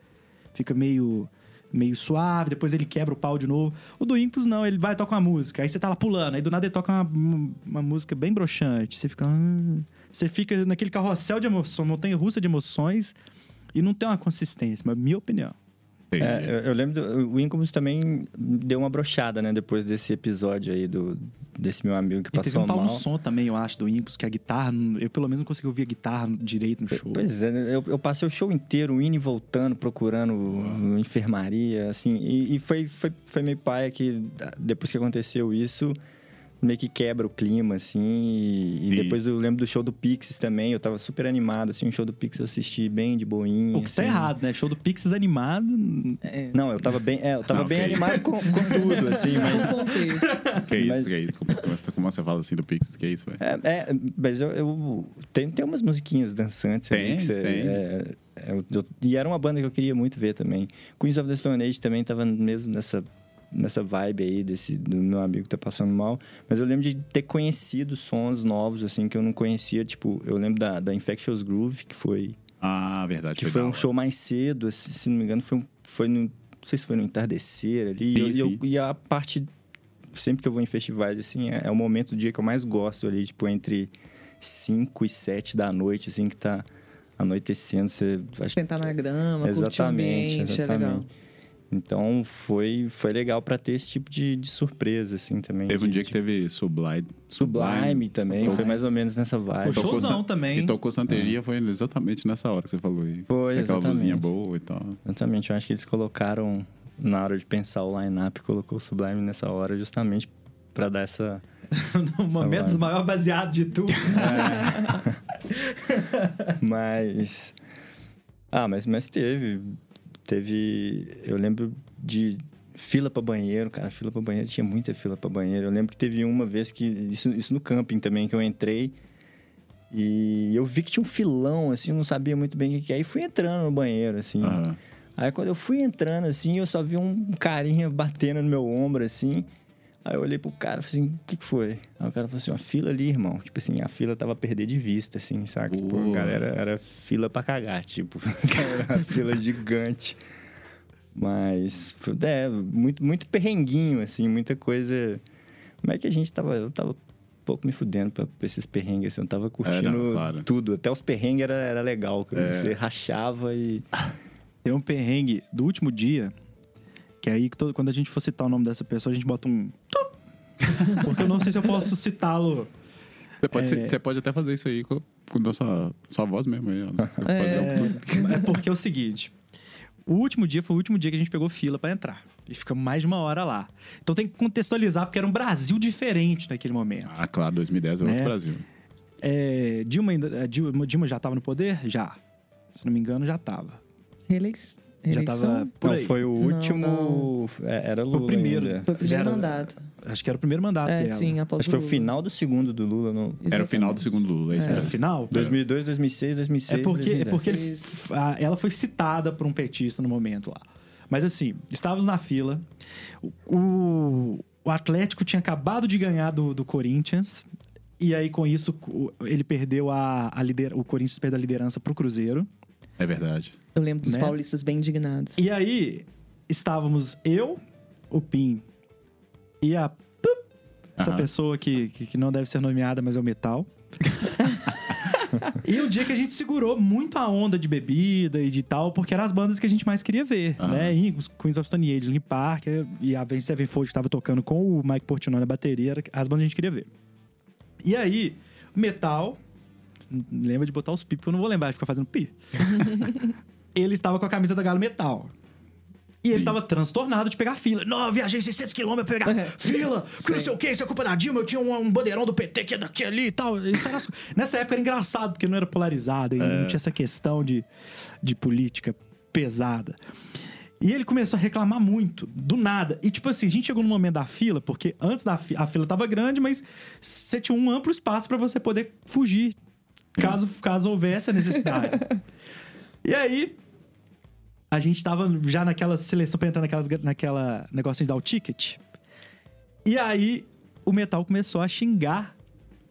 fica meio meio suave, depois ele quebra o pau de novo. O do Incubus não, ele vai toca uma música, aí você tá lá pulando, aí do nada ele toca uma, uma música bem broxante, você fica "Ah", você fica naquele carrossel de emoções, montanha russa de emoções e não tem uma consistência, mas minha opinião. É, eu, eu lembro do, o Incubus também deu uma brochada, né? Depois desse episódio aí do, desse meu amigo que E teve passou um pau mal. no som também, eu acho, do Incubus, que a guitarra, eu pelo menos não consegui ouvir a guitarra direito no show. Pois é, né? eu, eu passei o show inteiro indo e voltando, procurando enfermaria, assim, e, e foi, foi, foi meio paia que depois que aconteceu isso, meio que quebra o clima, assim, e, e depois eu lembro do show do Pixies também, eu tava super animado, assim, o show do Pixies eu assisti bem de boinha. O que tá assim. errado, né? Show do Pixies animado. É. Não, eu tava bem, é, eu tava Não, bem animado com, com tudo, assim, mas... Que isso, Mas- que isso? Como, como, como você fala assim do Pixies? Que isso, velho? É, é, mas eu, eu- tem, tem umas musiquinhas dançantes ali Tem, que você- tem. é, é, eu- eu- e era uma banda que eu queria muito ver também. Queens of the Stone Age também tava mesmo nessa, nessa vibe aí desse, do meu amigo que tá passando mal. Mas eu lembro de ter conhecido sons novos, assim, que eu não conhecia. Tipo, eu lembro da, da Infectious Groove, que foi, Ah, verdade. que foi um show mais cedo, assim, se não me engano, foi, um- foi no. Não sei se foi no entardecer ali. Sim, e, eu- e eu- sim. e a parte. Sempre que eu vou em festivais, assim, é, é o momento do dia que eu mais gosto ali, tipo, entre 5 e 7 da noite, assim, que tá anoitecendo. Você. Sentar na grama, curtir o exatamente, ambiente, é legal. Então foi, foi legal pra ter esse tipo de, de surpresa, assim, também. Teve um de- dia que de- teve Sublime. Sublime também, foi mais ou menos nessa vibe. O showzão San- também. E tocou Santeria, foi exatamente nessa hora que você falou aí. Foi, Aquela exatamente. luzinha boa e tal. Exatamente, eu acho que eles colocaram, na hora de pensar o line-up, colocou o Sublime nessa hora justamente pra dar essa... no momento dos maiores baseados de tudo. Mas... Ah, mas, mas teve. Teve... Eu lembro de fila pra banheiro, cara. Fila pra banheiro, tinha muita fila pra banheiro. Eu lembro que teve uma vez que... Isso, isso no camping também, que eu entrei... E eu vi que tinha um filão, assim, não sabia muito bem o que é. Aí fui entrando no banheiro, assim. Aham. Aí quando eu fui entrando, assim, eu só vi um carinha batendo no meu ombro, assim. Aí eu olhei pro cara e falei assim, o que, que foi? Aí o cara falou assim, uma fila ali, irmão. Tipo assim, a fila tava a perder de vista, assim, saca? Tipo, a galera era fila pra cagar, tipo. era uma fila gigante. Mas, é, muito, muito perrenguinho, assim, muita coisa... Como é que a gente tava... Eu tava um pouco me fudendo pra, pra esses perrengues, assim. Eu tava curtindo não, claro. tudo. Até os perrengues era, era legal. É. Você rachava e... Tem um perrengue do último dia, que aí todo- quando a gente for citar o nome dessa pessoa, a gente bota um. Porque eu não sei se eu posso citá-lo. Você pode, É. você pode até fazer isso aí com, com a sua, sua voz mesmo aí. um- É, é porque é o seguinte: o último dia foi o último dia que a gente pegou fila pra entrar. E ficamos mais de uma hora lá. Então tem que contextualizar, porque era um Brasil diferente naquele momento. Ah, claro, 2010 é Né? outro Brasil. É, Dilma, ainda, Dilma, Dilma já estava no poder? Já. Se não me engano, já estava. Já tava por Não, aí. foi o Não, último... é, Era Lula Foi o primeiro. ainda. Foi o primeiro era- mandato. Acho que era o primeiro mandato É, dela. sim, após Acho que foi o final do segundo do Lula. No... Era o final do segundo Lula, é isso Era mesmo. final? 2002, 2006, 2006, É porque, é 2010. porque ele, a- ela foi citada por um petista no momento lá. Mas assim, estávamos na fila. O, o, Atlético tinha acabado de ganhar do, do Corinthians. E aí, com isso, ele perdeu a, a lider, o Corinthians perdeu a liderança pro Cruzeiro. É verdade. Eu lembro dos Né? paulistas bem indignados. E aí, estávamos eu, o Pim e a Pup, essa pessoa que, que, que não deve ser nomeada, mas é o Metal. e um dia que a gente segurou muito a onda de bebida e de tal, porque eram as bandas que a gente mais queria ver, Aham. né? E os Queens of Stone Age, Linkin Park e a Avenged Sevenfold que tava tocando com o Mike Portnoy na bateria, as bandas que a gente queria ver. E aí, o Metal, lembra de botar os pi, porque eu não vou lembrar de ficar fazendo pi. ele estava com a camisa da Galo Metal. E ele Sim. tava transtornado de pegar fila. Não, viajei 600 quilômetros pra pegar fila. Porque não sei o que, isso é culpa da Dilma. Eu tinha um, um bandeirão do PT que é daqui ali e tal. Era- Nessa época era engraçado, porque não era polarizado ainda. Não tinha essa questão de, de política pesada. E ele começou a reclamar muito, do nada. E tipo assim, a gente chegou no momento da fila, porque antes da fila, a fila tava grande, mas você tinha um amplo espaço pra você poder fugir, caso, caso houvesse a necessidade. e aí, a gente tava já naquela seleção pra entrar naquelas, naquela negocinho de dar o ticket. E aí, o Metal começou a xingar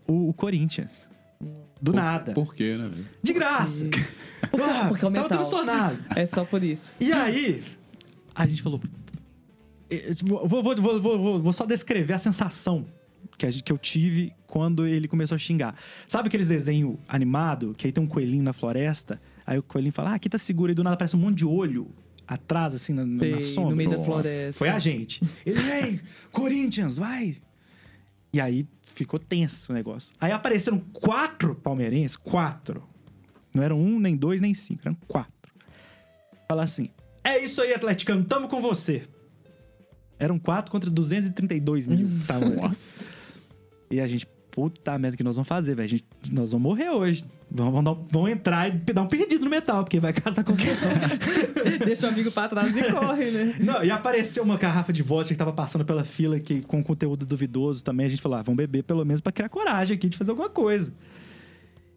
o, o Corinthians. Do nada. Por quê, né? velho? De graça. Porque- Ah, porque é o tava metal. transtornado. É só por isso. E aí, a gente falou. vou, vou, vou, vou- vou só descrever a sensação que, a gente- que eu tive quando ele começou a xingar. Sabe aqueles desenhos animado que aí tem um coelhinho na floresta? Aí o coelhinho fala: Ah, aqui tá seguro. E do nada aparece um monte de olho atrás, assim, na, na Sei, sombra. no meio da floresta. Foi a gente. Ele, ei, Corinthians, vai! E aí ficou tenso o negócio. Aí apareceram quatro palmeirenses, quatro. Não eram um, nem dois, nem cinco, eram quatro. Falar assim: é isso aí, atleticano, tamo com você. Eram quatro contra 232 mil. Hum. tavam. Nossa. E a gente, puta merda, que nós vamos fazer, velho? Gente- Nós vamos morrer hoje. Dar- vamos entrar e dar um perdido no metal, porque vai caçar confusão. Deixa o amigo pra trás e corre, né? Não, e apareceu uma garrafa de vodka que tava passando pela fila que, com conteúdo duvidoso também. A gente falou, ah, vamos beber pelo menos pra criar coragem aqui de fazer alguma coisa.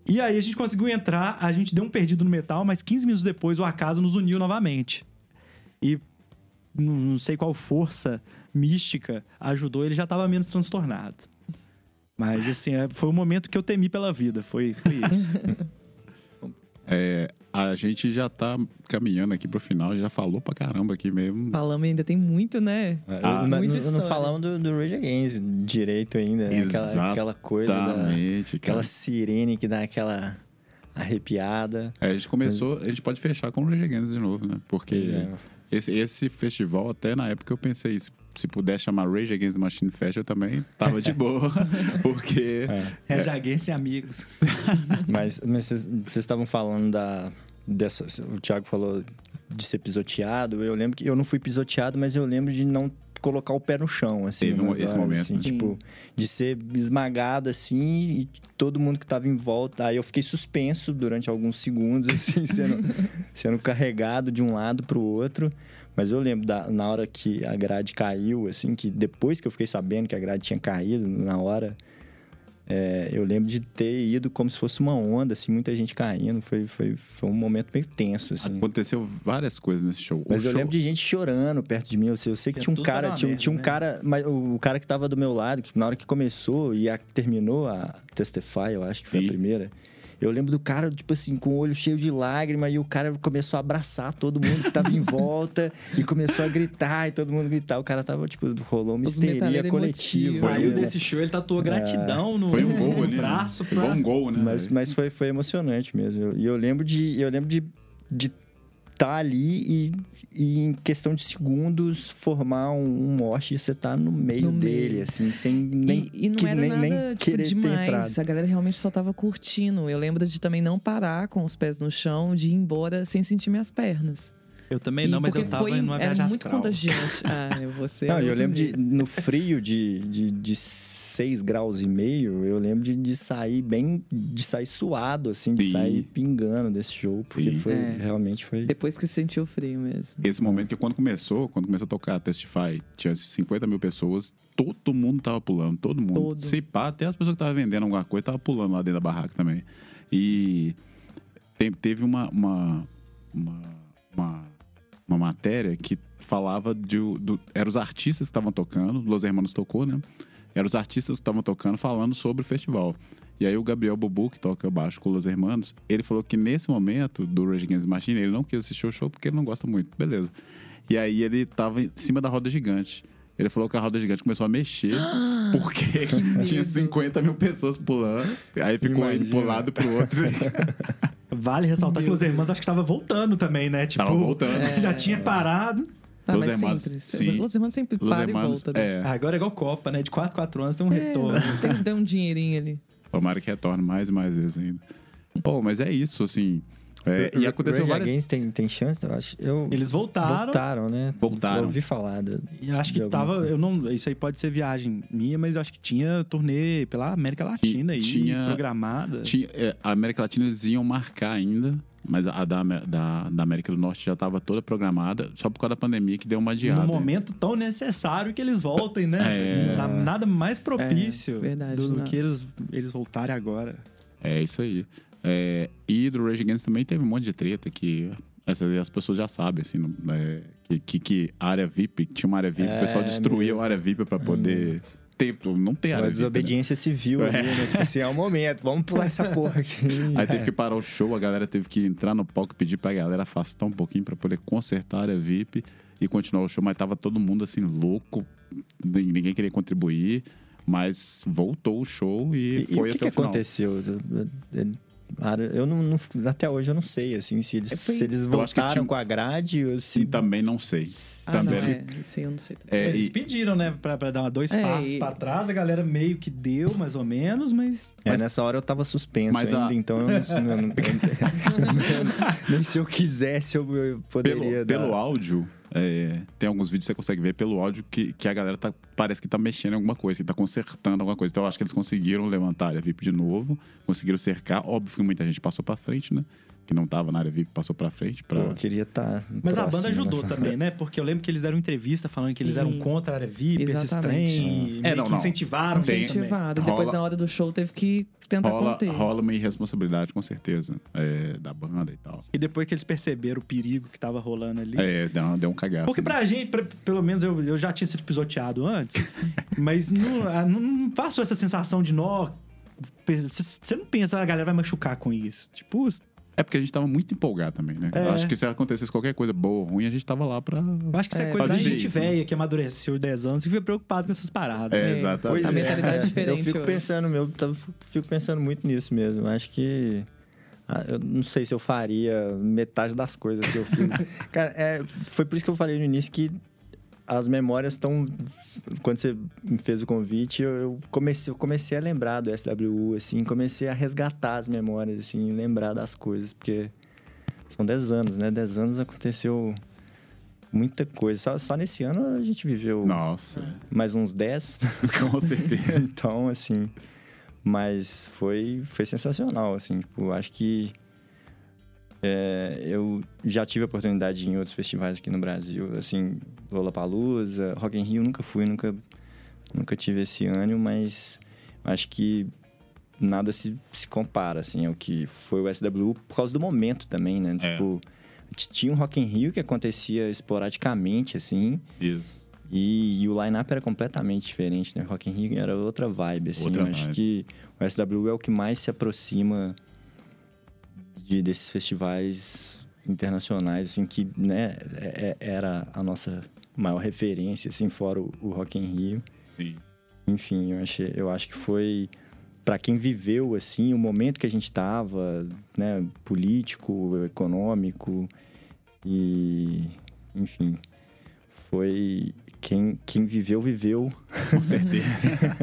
E aí a gente conseguiu entrar, a gente deu um perdido no metal, mas 15 minutos depois o acaso nos uniu novamente. E não sei qual força mística ajudou, ele já tava menos transtornado. Mas assim, é- foi o momento que eu temi pela vida, foi, foi isso. É, a gente já tá caminhando aqui pro final, já falou pra caramba aqui mesmo. Falamos ainda tem muito, né? Ah, mas muita não, não falamos do, do Rage Against direito ainda, né? Aquela, aquela coisa da, Aquela sirene que dá aquela arrepiada. É, a gente começou, a gente pode fechar com o Rage Against de novo, né? Porque é. Esse, esse festival, até na época eu pensei, se, se puder chamar Rage Against the Machine Fest, eu também tava de boa. porque É jaguense e amigos. Mas mas vocês vocês estavam falando da. Dessa, o Thiago falou de ser pisoteado. Eu lembro que eu não fui pisoteado, mas eu lembro de não colocar o pé no chão, assim. Teve um- umas esse horas, momento, assim, né? tipo, de ser esmagado, assim, e todo mundo que tava em volta. Aí eu fiquei suspenso durante alguns segundos, assim, sendo, sendo carregado de um lado pro outro. Mas eu lembro da, na hora que a grade caiu, assim, que depois que eu fiquei sabendo que a grade tinha caído, na hora, É, eu lembro de ter ido como se fosse uma onda, assim, muita gente caindo. Foi, foi, foi um momento meio tenso, assim. Aconteceu várias coisas nesse show. Mas O eu show- lembro de gente chorando perto de mim. Eu sei, eu sei que Porque tinha um cara, tinha, merda, tinha um né? cara, mas o, cara que tava do meu lado, na hora que começou e a, terminou a Testify, eu acho que foi Sim. a primeira. Eu lembro do cara, tipo assim, com o olho cheio de lágrima, e o cara começou a abraçar todo mundo que tava em volta e começou a gritar, e todo mundo gritar. O cara tava, tipo, rolou uma Os histeria coletiva. emotivos. né? Saiu desse show, ele tatuou gratidão no, Foi um gol no ali. né? braço Foi pra... igual um gol, né? Mas, mas foi, foi emocionante mesmo. Eu- E eu, lembro de eu lembro de de estar ali e, e em questão de segundos formar um, um e você tá no meio No dele, meio. assim, sem nem, e, e não que- era nem, nada nem tipo, querer ter demais. entrado. A galera realmente só tava curtindo. Eu lembro de também não parar com os pés no chão, de ir embora sem sentir minhas pernas. Eu também E não, mas eu tava foi, numa era viagem muito astral. contagiante. Ah, eu vou ser Não, eu muito lembro de, no frio de, de, de 6 graus e meio, eu lembro de, de sair bem, de sair suado, assim, de Sim. sair pingando desse show, porque Sim. foi, É. realmente foi... Depois que sentiu o frio mesmo. Esse momento que quando começou, quando começou a tocar Testify, tinha 50 mil pessoas, todo mundo tava pulando, todo mundo. Todo. Se pá, até as pessoas que estavam vendendo alguma coisa estavam pulando lá dentro da barraca também. E te- teve uma, uma, uma, uma, uma matéria que falava de. Do, eram os artistas que estavam tocando, Los Hermanos tocou, né? Eram os artistas que estavam tocando falando sobre o festival. E aí o Gabriel Bubu, que toca baixo com Los Hermanos, ele falou que nesse momento do Rage Against the Machine, ele não quis assistir o show porque ele não gosta muito. Beleza. E aí ele tava em cima da roda gigante. Ele falou que a roda gigante começou a mexer porque tinha medo. 50 mil pessoas pulando. Aí ficou indo pro Imagina. lado e pro outro. Vale ressaltar que Meu os irmãos acho que estava voltando também, né? Tipo, Tava voltando. já tinha parado. Ah, Los Hermanos, sempre. sim. Los Hermanos sempre Los para e volta. né? é, Agora é igual Copa, né? De 4 4 anos tem um retorno. Tem que um dinheirinho ali. tomara que retorne mais e mais vezes ainda. Pô, mas é isso, assim. É, e aconteceu Rage várias... Against tem, tem chance, eu acho. Eu, Eles voltaram. Voltaram, né? Voltaram. Eu ouvi falar. da- E acho que De tava. coisa. Eu não, isso aí pode ser viagem minha, mas eu acho que tinha turnê pela América Latina aí, Tinha- programada. Tinha, é, a América Latina eles iam marcar ainda, mas a da, da, da América do Norte já estava toda programada, só por causa da pandemia que deu uma adiada. No momento tão necessário que eles voltem, né? É. Na- Nada mais propício É, verdade, do, do que eles, eles voltarem agora. É isso aí. É, e do Rage Against também teve um monte de treta que essa, as pessoas já sabem, assim, é, que, que, que a área VIP, tinha uma área VIP, o pessoal É destruía mesmo. a área VIP para poder ter, não ter área Uma VIP. né? desobediência civil ali, né? Tipo assim, é o momento, vamos pular essa porra aqui. Aí teve que parar o show, a galera teve que entrar no palco e pedir pra galera afastar um pouquinho pra poder consertar a área VIP e continuar o show, mas tava todo mundo assim louco, ninguém queria contribuir, mas voltou o show e, E, e foi o que, até que o final. aconteceu? Eu não, não- até hoje eu não sei, assim, se eles, É, foi- se eles voltaram tinha- com a grade ou se... E também não sei. Ah, também. não, é. Isso aí eu não sei. É, eles e- pediram, né, pra, pra dar dois É, passos e- pra trás, a galera meio que deu, mais ou menos, mas. É, Mas- nessa hora eu tava suspenso Mas a- ainda, então eu não, eu não- eu não- nem se eu quisesse eu, eu poderia pelo, dar... pelo áudio, é, tem alguns vídeos que você consegue ver pelo áudio que, que a galera tá, parece que tá mexendo em alguma coisa, que tá consertando alguma coisa. Então eu acho que eles conseguiram levantar a VIP de novo, conseguiram cercar. Óbvio que muita gente passou pra frente, né? Que não tava na área VIP, passou pra frente. Pra... Pô, eu queria estar Mas a banda ajudou também, né? Porque eu lembro que eles deram entrevista falando que eles eram contra a área VIP, esses Exatamente. trem. e É, não, que não. incentivaram Tem-. Incentivado. Depois, Rola- na hora do show, teve que tentar Rola, conter. rola uma irresponsabilidade, com certeza, é, da banda e tal. E depois que eles perceberam o perigo que tava rolando ali. É, deu, deu um cagaço. Porque pra gente, pra- pelo menos eu, eu já tinha sido pisoteado antes, mas não, ah, não- não passou essa sensação de nó. Você não pensa, "Ah, a galera vai machucar com isso. Tipo, É porque a gente tava muito empolgado também, né? É. Eu acho que se acontecesse qualquer coisa boa ou ruim, a gente tava lá pra. eu acho que isso é, É, coisa da gente ser. velha que amadureceu 10 anos e fica preocupado com essas paradas. É, É. exatamente. A mentalidade é diferente Eu fico hoje. pensando, meu, tava- fico pensando muito nisso mesmo. Acho que. ah, Eu não sei se eu faria metade das coisas que eu fiz. Cara, é, foi por isso que eu falei no início que as memórias estão. Quando você me fez o convite, eu, comecei, eu comecei a lembrar do SWU, assim, comecei a resgatar as memórias, assim, lembrar das coisas, porque são 10 anos, né? 10 anos aconteceu muita coisa. Só, só nesse ano a gente viveu Nossa, mais uns 10. com certeza. então, assim. Mas foi, foi sensacional, assim. Tipo, acho que. É, eu já tive a oportunidade em outros festivais aqui no Brasil, assim, Lollapalooza, Rock in Rio, nunca fui, nunca, nunca tive esse ânimo, mas acho que nada se, se compara, assim, ao que foi o SWU por causa do momento também, né? É. Tipo, t- tinha um Rock in Rio que acontecia esporadicamente, assim, Isso. e, e o line-up era completamente diferente, né? Rock in Rio era outra vibe, assim. Outra Eu acho vibe. que o SWU é o que mais se aproxima de, desses festivais internacionais, assim, que, né, é- é- era a nossa maior referência, assim, fora o, o Rock in Rio. Sim. Enfim, eu, achei, eu acho que foi para quem viveu assim o momento que a gente estava, né, político, econômico e enfim, foi quem, quem viveu viveu Com certeza.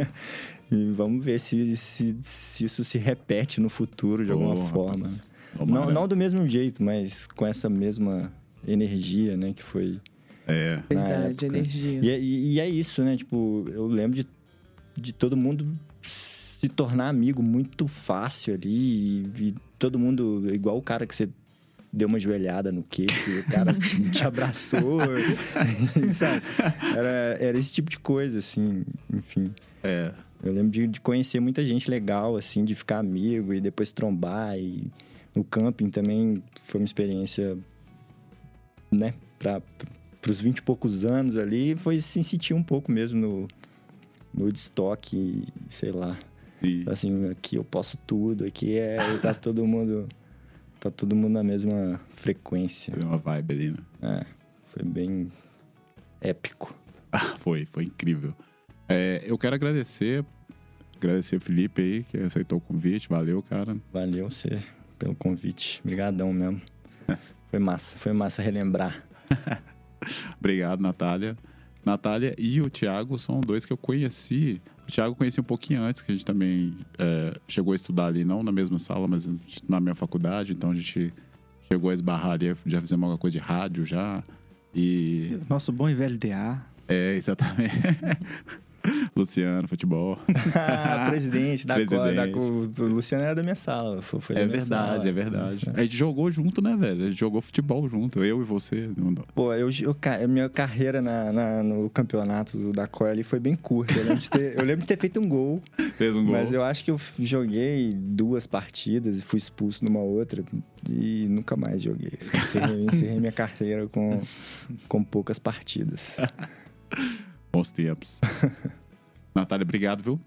e vamos ver se, se, se isso se repete no futuro de alguma forma. rapaz. Não, Tomara. não do mesmo jeito, mas com essa mesma energia, né, que foi É. na Verdade, época. energia. E, é- e- e é isso, né? Tipo, eu lembro de, de todo mundo se tornar amigo muito fácil ali. E, e todo mundo, igual o cara que você deu uma joelhada no queixo, e o cara te abraçou. sabe? Era, era esse tipo de coisa, assim, enfim. É. Eu lembro de, de conhecer muita gente legal, assim, de ficar amigo e depois trombar. E no camping também foi uma experiência, né, para os 20 e poucos anos ali, foi se sentir um pouco mesmo no, no Woodstock, sei lá. Sim. Assim, aqui eu posso tudo, aqui é, tá todo mundo, tá todo mundo na mesma frequência. Foi uma vibe ali, né? É, foi bem épico. Ah, foi, foi incrível. É, eu quero agradecer, agradecer o Felipe aí, que aceitou o convite. Valeu, cara. Valeu você pelo convite. Obrigadão mesmo. Foi massa, foi massa relembrar. Obrigado, Natália. Natália e o Thiago são dois que eu conheci. O Thiago eu conheci um pouquinho antes, que a gente também é, chegou a estudar ali, não na mesma sala, mas na minha faculdade. Então a gente chegou a esbarrar ali, já fizemos alguma coisa de rádio já. E. Nosso bom e velho DA. É, exatamente. Luciano, futebol. Ah, presidente da Presidente. da O Luciano era da minha sala. Foi, foi da É verdade, sala. é verdade. A gente jogou junto, né, velho? A gente jogou futebol junto, eu e você. Pô, eu, eu, minha carreira na, na- no campeonato da COI ali foi bem curta. Eu lembro, de ter, eu lembro de ter feito um gol, Fez um gol. mas eu acho que eu joguei duas partidas e fui expulso numa outra e nunca mais joguei. Encerrei, encerrei minha carreira com, com poucas partidas. Bons tempos. Natália, obrigado, viu?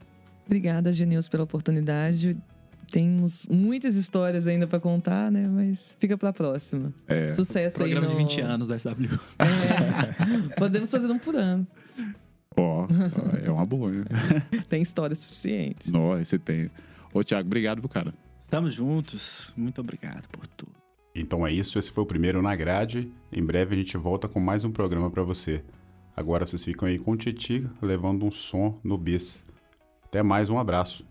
Obrigada, Genilson, pela oportunidade. Temos muitas histórias ainda pra contar, né? Mas fica pra próxima. É. Sucesso aí Programa no... de 20 anos da SW. É. Podemos fazer um por ano. Ó, é uma boa, né? Tem história suficiente. Nossa, você tem. Ô, Thiago, obrigado, viu, cara? Estamos juntos. Muito obrigado por tudo. Então é isso, esse foi o primeiro na grade. Em breve a gente volta com mais um programa pra você. Agora vocês ficam aí com o Titi levando um som no bis. Até mais, um abraço.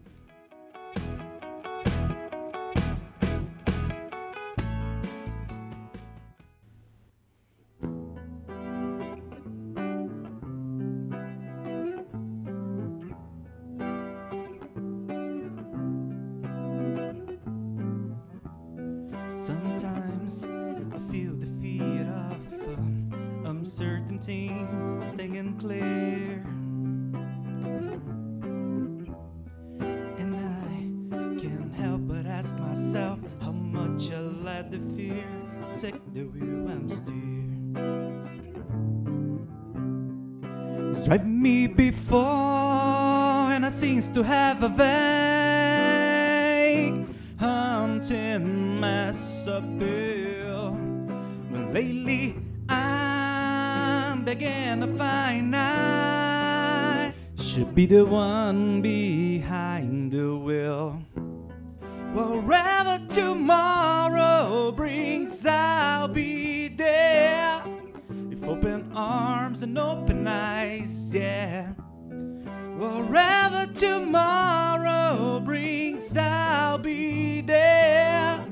The one behind the wheel. Wherever tomorrow brings, I'll be there. With open arms and open eyes, yeah. Wherever tomorrow brings, I'll be there.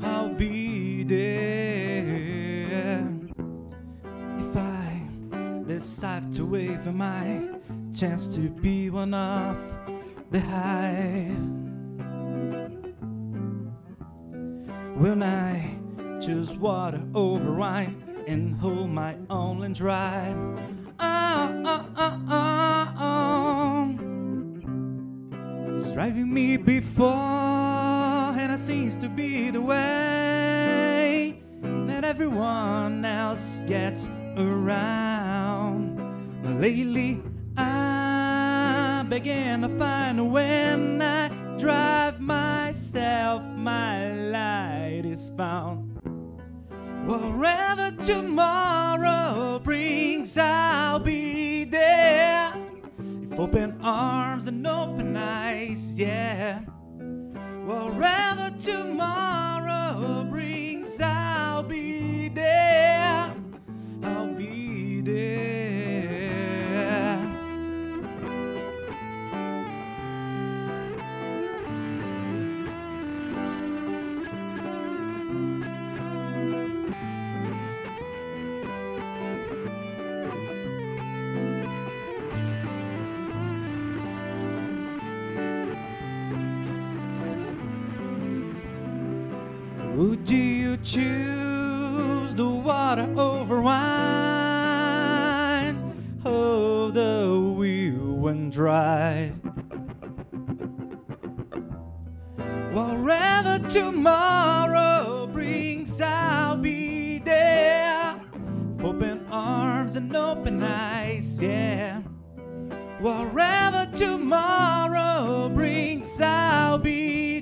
I'll be there. If I decide to wave my chance to be one of the hive. When I choose water over wine and hold my own and drive. Ah, ah, ah, ah, ah. It's driving me before, and it seems to be the way that everyone else gets around. Lately, I begin to find when I drive myself, my light is found. Wherever tomorrow brings, I'll be there. If open arms and open eyes, yeah. Wherever tomorrow brings, I'll be there. I'll be there. Choose the water over wine? Hold the wheel and drive. Wherever tomorrow brings, I'll be there. With Open arms and open eyes, yeah. Wherever tomorrow brings, I'll be